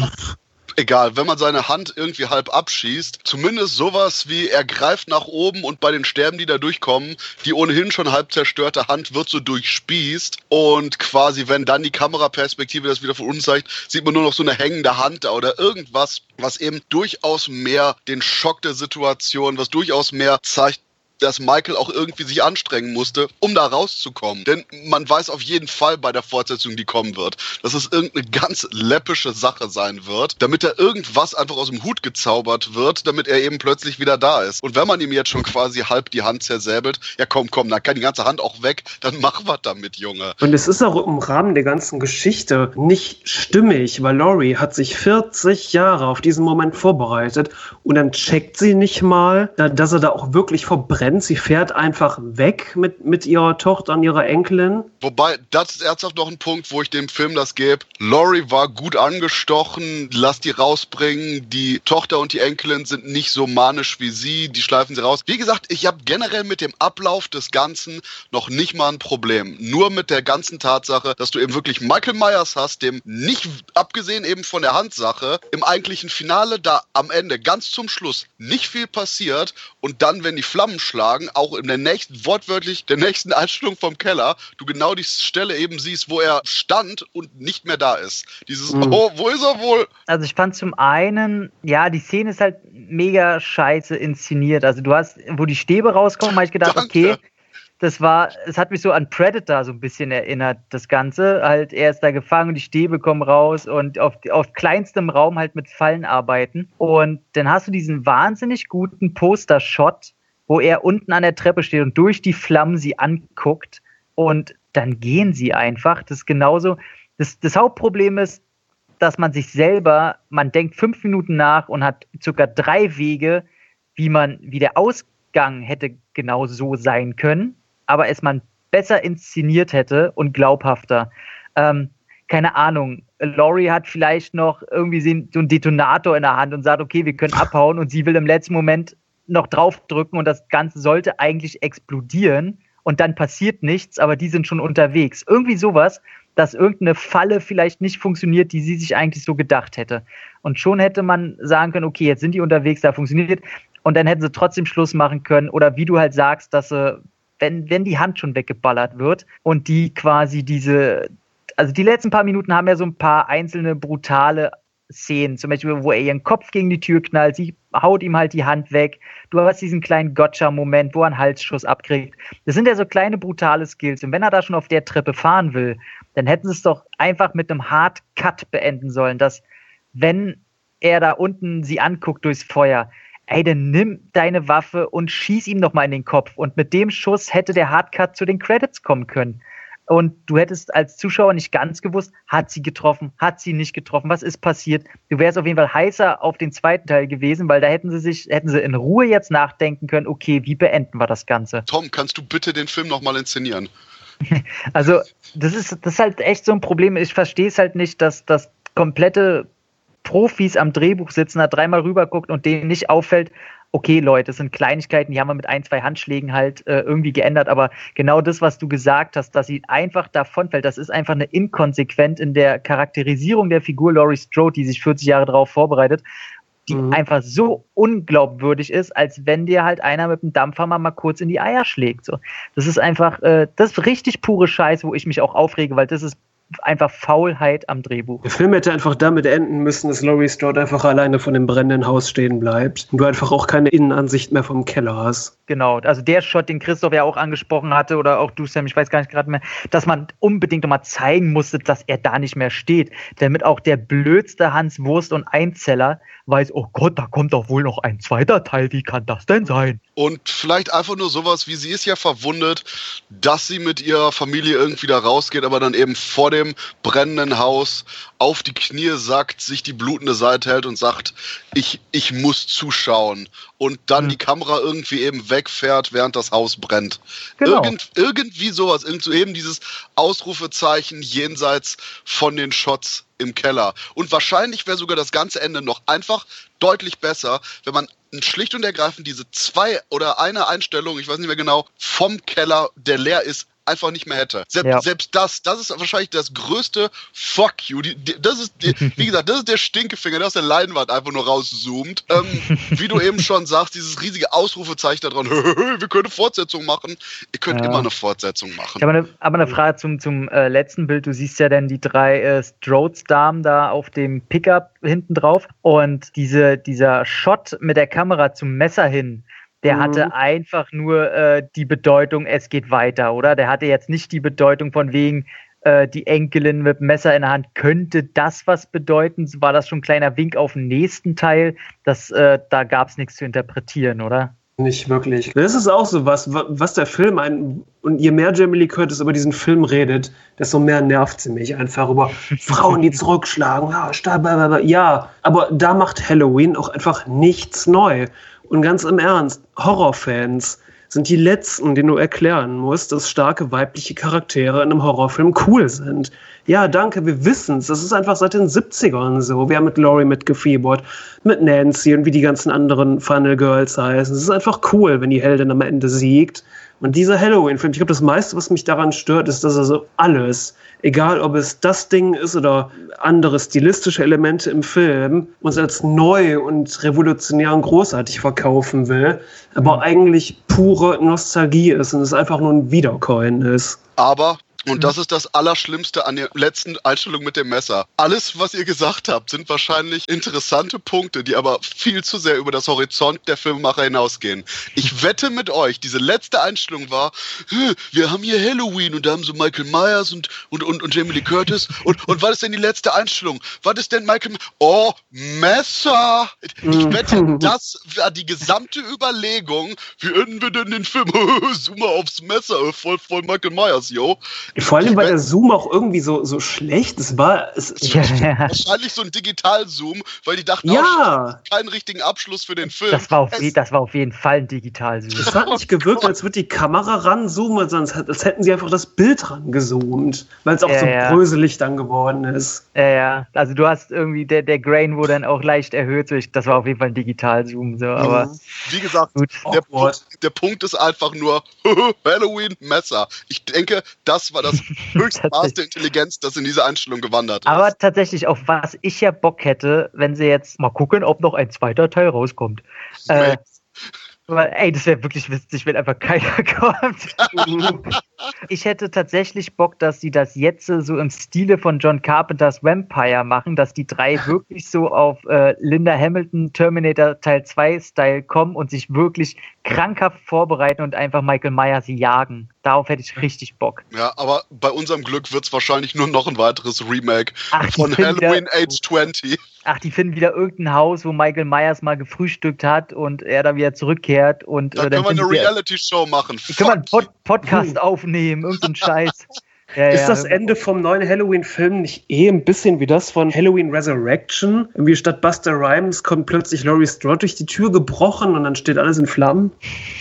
egal, wenn man seine Hand irgendwie halb abschießt, zumindest sowas wie er greift nach oben und bei den Sterben, die da durchkommen, die ohnehin schon halb zerstörte Hand wird so durchspießt und quasi, wenn dann die Kameraperspektive das wieder von uns zeigt, sieht man nur noch so eine hängende Hand da oder irgendwas, was eben durchaus mehr den Schock der Situation, was durchaus mehr zeigt, dass Michael auch irgendwie sich anstrengen musste, um da rauszukommen. Denn man weiß auf jeden Fall bei der Fortsetzung, die kommen wird, dass es irgendeine ganz läppische Sache sein wird, damit er irgendwas einfach aus dem Hut gezaubert wird, damit er eben plötzlich wieder da ist. Und wenn man ihm jetzt schon quasi halb die Hand zersäbelt, ja komm, komm, dann kann die ganze Hand auch weg, dann mach was damit, Junge. Und es ist auch im Rahmen der ganzen Geschichte nicht stimmig, weil Laurie hat sich 40 Jahre auf diesen Moment vorbereitet und dann checkt sie nicht mal, dass er da auch wirklich verbrennt. Sie fährt einfach weg mit, mit ihrer Tochter und ihrer Enkelin. Wobei, das ist ernsthaft noch ein Punkt, wo ich dem Film das gebe. Laurie war gut angestochen, lass die rausbringen. Die Tochter und die Enkelin sind nicht so manisch wie sie, die schleifen sie raus. Wie gesagt, ich habe generell mit dem Ablauf des Ganzen noch nicht mal ein Problem. Nur mit der ganzen Tatsache, dass du eben wirklich Michael Myers hast, dem nicht, abgesehen eben von der Handsache, im eigentlichen Finale da am Ende ganz zum Schluss nicht viel passiert und dann, wenn die Flammen schlagen, auch in der nächsten, wortwörtlich der nächsten Einstellung vom Keller, du genau die Stelle eben siehst, wo er stand und nicht mehr da ist. Dieses, mhm. oh, wo ist er wohl? Also ich fand zum einen, ja, die Szene ist halt mega scheiße inszeniert. Also du hast, wo die Stäbe rauskommen, habe ich gedacht, Danke. okay, das war, es hat mich so an Predator so ein bisschen erinnert, das Ganze. Halt, er ist da gefangen, die Stäbe kommen raus und auf, auf kleinstem Raum halt mit Fallen arbeiten. Und dann hast du diesen wahnsinnig guten Poster-Shot, wo er unten an der Treppe steht und durch die Flammen sie anguckt und dann gehen sie einfach. Das ist genauso. Das, das Hauptproblem ist, dass man sich selber, man denkt fünf Minuten nach und hat circa drei Wege, wie man, wie der Ausgang hätte genau so sein können aber es man besser inszeniert hätte und glaubhafter. Ähm, keine Ahnung, Laurie hat vielleicht noch irgendwie so einen Detonator in der Hand und sagt, okay, wir können abhauen und sie will im letzten Moment noch draufdrücken und das Ganze sollte eigentlich explodieren und dann passiert nichts, aber die sind schon unterwegs. Irgendwie sowas, dass irgendeine Falle vielleicht nicht funktioniert, die sie sich eigentlich so gedacht hätte. Und schon hätte man sagen können, okay, jetzt sind die unterwegs, da funktioniert. Und dann hätten sie trotzdem Schluss machen können. Oder wie du halt sagst, dass sie wenn, wenn die Hand schon weggeballert wird und die quasi diese, also die letzten paar Minuten haben ja so ein paar einzelne brutale Szenen, zum Beispiel, wo er ihren Kopf gegen die Tür knallt, sie haut ihm halt die Hand weg. Du hast diesen kleinen Gotcha-Moment, wo er einen Halsschuss abkriegt. Das sind ja so kleine brutale Skills. Und wenn er da schon auf der Treppe fahren will, dann hätten sie es doch einfach mit einem Hard Cut beenden sollen, dass wenn er da unten sie anguckt durchs Feuer, ey, dann nimm deine Waffe und schieß ihm noch mal in den Kopf. Und mit dem Schuss hätte der Hardcut zu den Credits kommen können. Und du hättest als Zuschauer nicht ganz gewusst, hat sie getroffen, hat sie nicht getroffen, was ist passiert. Du wärst auf jeden Fall heißer auf den zweiten Teil gewesen, weil da hätten sie sich, hätten sie in Ruhe jetzt nachdenken können, okay, wie beenden wir das Ganze? Tom, kannst du bitte den Film nochmal inszenieren? Also, das ist, das ist halt echt so ein Problem. Ich verstehe es halt nicht, dass das komplette Profis am Drehbuch sitzen, da dreimal rüberguckt und denen nicht auffällt, okay, Leute, das sind Kleinigkeiten, die haben wir mit ein, zwei Handschlägen halt äh, irgendwie geändert, aber genau das, was du gesagt hast, dass sie einfach davonfällt, das ist einfach eine Inkonsequent in der Charakterisierung der Figur Laurie Strode, die sich 40 Jahre darauf vorbereitet, die mhm. einfach so unglaubwürdig ist, als wenn dir halt einer mit dem Dampfhammer mal kurz in die Eier schlägt. So. Das ist einfach, äh, das ist richtig pure Scheiß, wo ich mich auch aufrege, weil das ist einfach Faulheit am Drehbuch. Der Film hätte einfach damit enden müssen, dass Laurie Strode einfach alleine von dem brennenden Haus stehen bleibt und du einfach auch keine Innenansicht mehr vom Keller hast. Genau, also der Shot, den Christoph ja auch angesprochen hatte oder auch du, Sam, ich weiß gar nicht gerade mehr, dass man unbedingt nochmal zeigen musste, dass er da nicht mehr steht, damit auch der blödste Hans Wurst und Einzeller weiß, oh Gott, da kommt doch wohl noch ein zweiter Teil, wie kann das denn sein? Und vielleicht einfach nur sowas, wie sie ist ja verwundet, dass sie mit ihrer Familie irgendwie da rausgeht, aber dann eben vor dem brennenden Haus auf die Knie sackt, sich die blutende Seite hält und sagt, ich, ich muss zuschauen. Und dann mhm. die Kamera irgendwie eben wegfährt, während das Haus brennt. Genau. Irgend, irgendwie sowas, irgend so eben dieses Ausrufezeichen jenseits von den Shots im Keller. Und wahrscheinlich wäre sogar das ganze Ende noch einfach deutlich besser, wenn man schlicht und ergreifend diese zwei oder eine Einstellung, ich weiß nicht mehr genau, vom Keller, der leer ist, einfach nicht mehr hätte. Selbst, ja. selbst das, das ist wahrscheinlich das größte Fuck you. Die, die, das ist, die, wie gesagt, das ist der Stinkefinger, der aus der Leinwand einfach nur rauszoomt. Ähm, wie du eben schon sagst, dieses riesige Ausrufezeichen da dran, wir können eine Fortsetzung machen. Ihr könnt ja. immer eine Fortsetzung machen. Aber eine, aber eine Frage zum, zum äh, letzten Bild. Du siehst ja dann die drei äh, Strodes-Damen da auf dem Pickup hinten drauf und diese, dieser Shot mit der Kamera zum Messer hin, Der mhm. hatte einfach nur äh, die Bedeutung, es geht weiter, oder? Der hatte jetzt nicht die Bedeutung von wegen, äh, die Enkelin mit Messer in der Hand. Könnte das was bedeuten? War das schon ein kleiner Wink auf den nächsten Teil? Das, äh, da gab es nichts zu interpretieren, oder? Nicht wirklich. Das ist auch so was, was der Film ein. Und je mehr Jamie Lee Curtis über diesen Film redet, desto mehr nervt sie mich einfach über Frauen, die zurückschlagen. Ja, ja, aber da macht Halloween auch einfach nichts neu. Und ganz im Ernst, Horrorfans sind die letzten, denen du erklären musst, dass starke weibliche Charaktere in einem Horrorfilm cool sind. Ja, danke, wir wissen's. Das ist einfach seit den 70ern so. Wir haben mit Laurie mitgefiebert, mit Nancy und wie die ganzen anderen Funnel Girls heißen. Es ist einfach cool, wenn die Heldin am Ende siegt. Und dieser Halloween-Film, ich glaube, das meiste, was mich daran stört, ist, dass er so alles, egal ob es das Ding ist oder andere stilistische Elemente im Film, uns als neu und revolutionär und großartig verkaufen will, aber mhm. eigentlich pure Nostalgie ist und es einfach nur ein Wiedercoin ist. Aber und das ist das Allerschlimmste an der letzten Einstellung mit dem Messer. Alles, was ihr gesagt habt, sind wahrscheinlich interessante Punkte, die aber viel zu sehr über das Horizont der Filmemacher hinausgehen. Ich wette mit euch, diese letzte Einstellung war, wir haben hier Halloween und da haben so Michael Myers und, und, und, und Jamie Lee Curtis. Und, und was ist denn die letzte Einstellung? Was ist denn Michael... Oh, Messer! Ich mhm. wette, das war die gesamte Überlegung. Wie enden wir denn den Film? Zoom mal aufs Messer, voll, voll Michael Myers, yo. Vor allem war der Zoom auch irgendwie so, so schlecht. Es war es, ja, ja. wahrscheinlich so ein Digital-Zoom, weil die dachten, ja. Oh, keinen richtigen Abschluss für den Film. Das war auf, das war auf jeden Fall ein Digital-Zoom. Es hat nicht gewirkt, als würde die Kamera ranzoomen, sondern als hätten sie einfach das Bild rangezoomt, weil es auch so bröselig dann geworden ist. Ja, ja. Also du hast irgendwie, der, der Grain wurde dann auch leicht erhöht. Das war auf jeden Fall ein Digital-Zoom. So, aber mhm. Wie gesagt, der Punkt, der Punkt ist einfach nur Halloween-Messer. Ich denke, das war das höchste Maß der Intelligenz, das in diese Einstellung gewandert ist. Aber tatsächlich, auf was ich ja Bock hätte, wenn sie jetzt mal gucken, ob noch ein zweiter Teil rauskommt. Äh, aber, ey, das wäre wirklich witzig, wenn einfach keiner kommt. ich hätte tatsächlich Bock, dass sie das jetzt so im Stile von John Carpenters Vampire machen, dass die drei wirklich so auf äh, Linda Hamilton Terminator Teil 2 Style kommen und sich wirklich krankhaft vorbereiten und einfach Michael Myers jagen. Darauf hätte ich richtig Bock. Ja, aber bei unserem Glück wird es wahrscheinlich nur noch ein weiteres Remake Ach, von Halloween wieder, Age 20. Ach, die finden wieder irgendein Haus, wo Michael Myers mal gefrühstückt hat und er da wieder zurückkehrt. Und, da äh, können wir eine Reality-Show machen. Können wir einen Pod Podcast aufnehmen, irgendein Scheiß. Ja, ist das Ende vom neuen Halloween-Film nicht eh ein bisschen wie das von Halloween Resurrection? Irgendwie statt Buster Rhymes kommt plötzlich Laurie Strode durch die Tür gebrochen und dann steht alles in Flammen.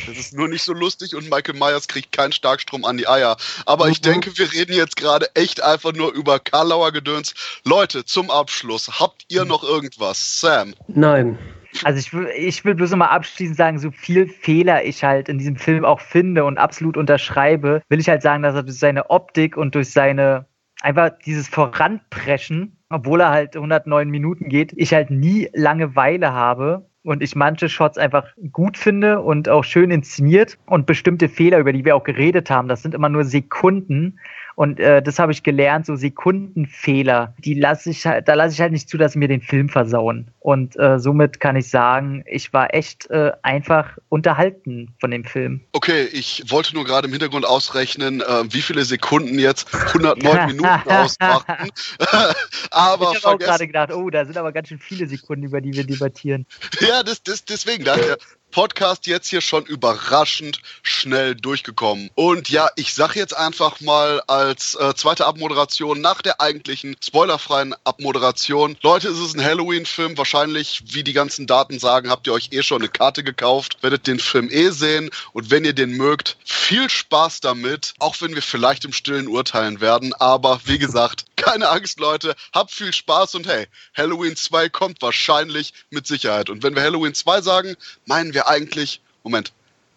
Das ist nur nicht so lustig und Michael Myers kriegt keinen Starkstrom an die Eier. Aber mhm. ich denke, wir reden jetzt gerade echt einfach nur über Karlauer Gedöns. Leute, zum Abschluss, habt ihr noch irgendwas? Sam? Nein. Also ich will, ich will bloß mal abschließend sagen, so viel Fehler ich halt in diesem Film auch finde und absolut unterschreibe, will ich halt sagen, dass er durch seine Optik und durch seine einfach dieses Voranpreschen, obwohl er halt 109 Minuten geht, ich halt nie Langeweile habe und ich manche Shots einfach gut finde und auch schön inszeniert und bestimmte Fehler, über die wir auch geredet haben, das sind immer nur Sekunden und äh, das habe ich gelernt, so Sekundenfehler, die lasse ich halt, da lasse ich halt nicht zu, dass sie mir den Film versauen. Und äh, somit kann ich sagen, ich war echt äh, einfach unterhalten von dem Film. Okay, ich wollte nur gerade im Hintergrund ausrechnen, äh, wie viele Sekunden jetzt 109 Minuten ausmachen. aber ich habe auch gerade gedacht, oh, da sind aber ganz schön viele Sekunden, über die wir debattieren. Ja, das, das, deswegen dachte ich, Podcast jetzt hier schon überraschend schnell durchgekommen. Und ja, ich sage jetzt einfach mal als äh, zweite Abmoderation nach der eigentlichen spoilerfreien Abmoderation. Leute, es ist ein Halloween-Film. Wahrscheinlich, wie die ganzen Daten sagen, habt ihr euch eh schon eine Karte gekauft, werdet den Film eh sehen. Und wenn ihr den mögt, viel Spaß damit. Auch wenn wir vielleicht im Stillen urteilen werden. Aber wie gesagt, keine Angst, Leute. Habt viel Spaß und hey, Halloween 2 kommt wahrscheinlich mit Sicherheit. Und wenn wir Halloween 2 sagen, meinen wir eigentlich, Moment,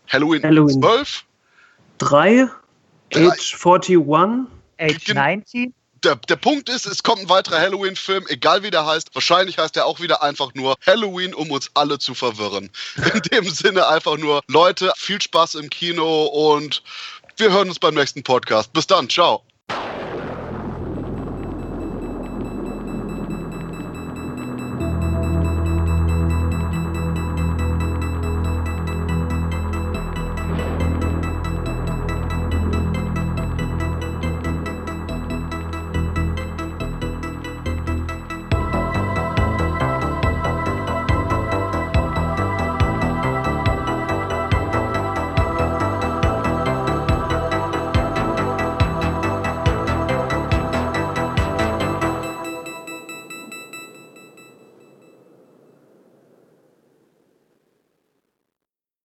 Halloween, Halloween 12? 3, Age 41, Age 90? Der, der, Punkt ist, es kommt ein weiterer Halloween-Film, egal wie der heißt. Wahrscheinlich heißt er auch wieder einfach nur Halloween, um uns alle zu verwirren. In dem Sinne einfach nur, Leute, viel Spaß im Kino und wir hören uns beim nächsten Podcast. Bis dann, ciao.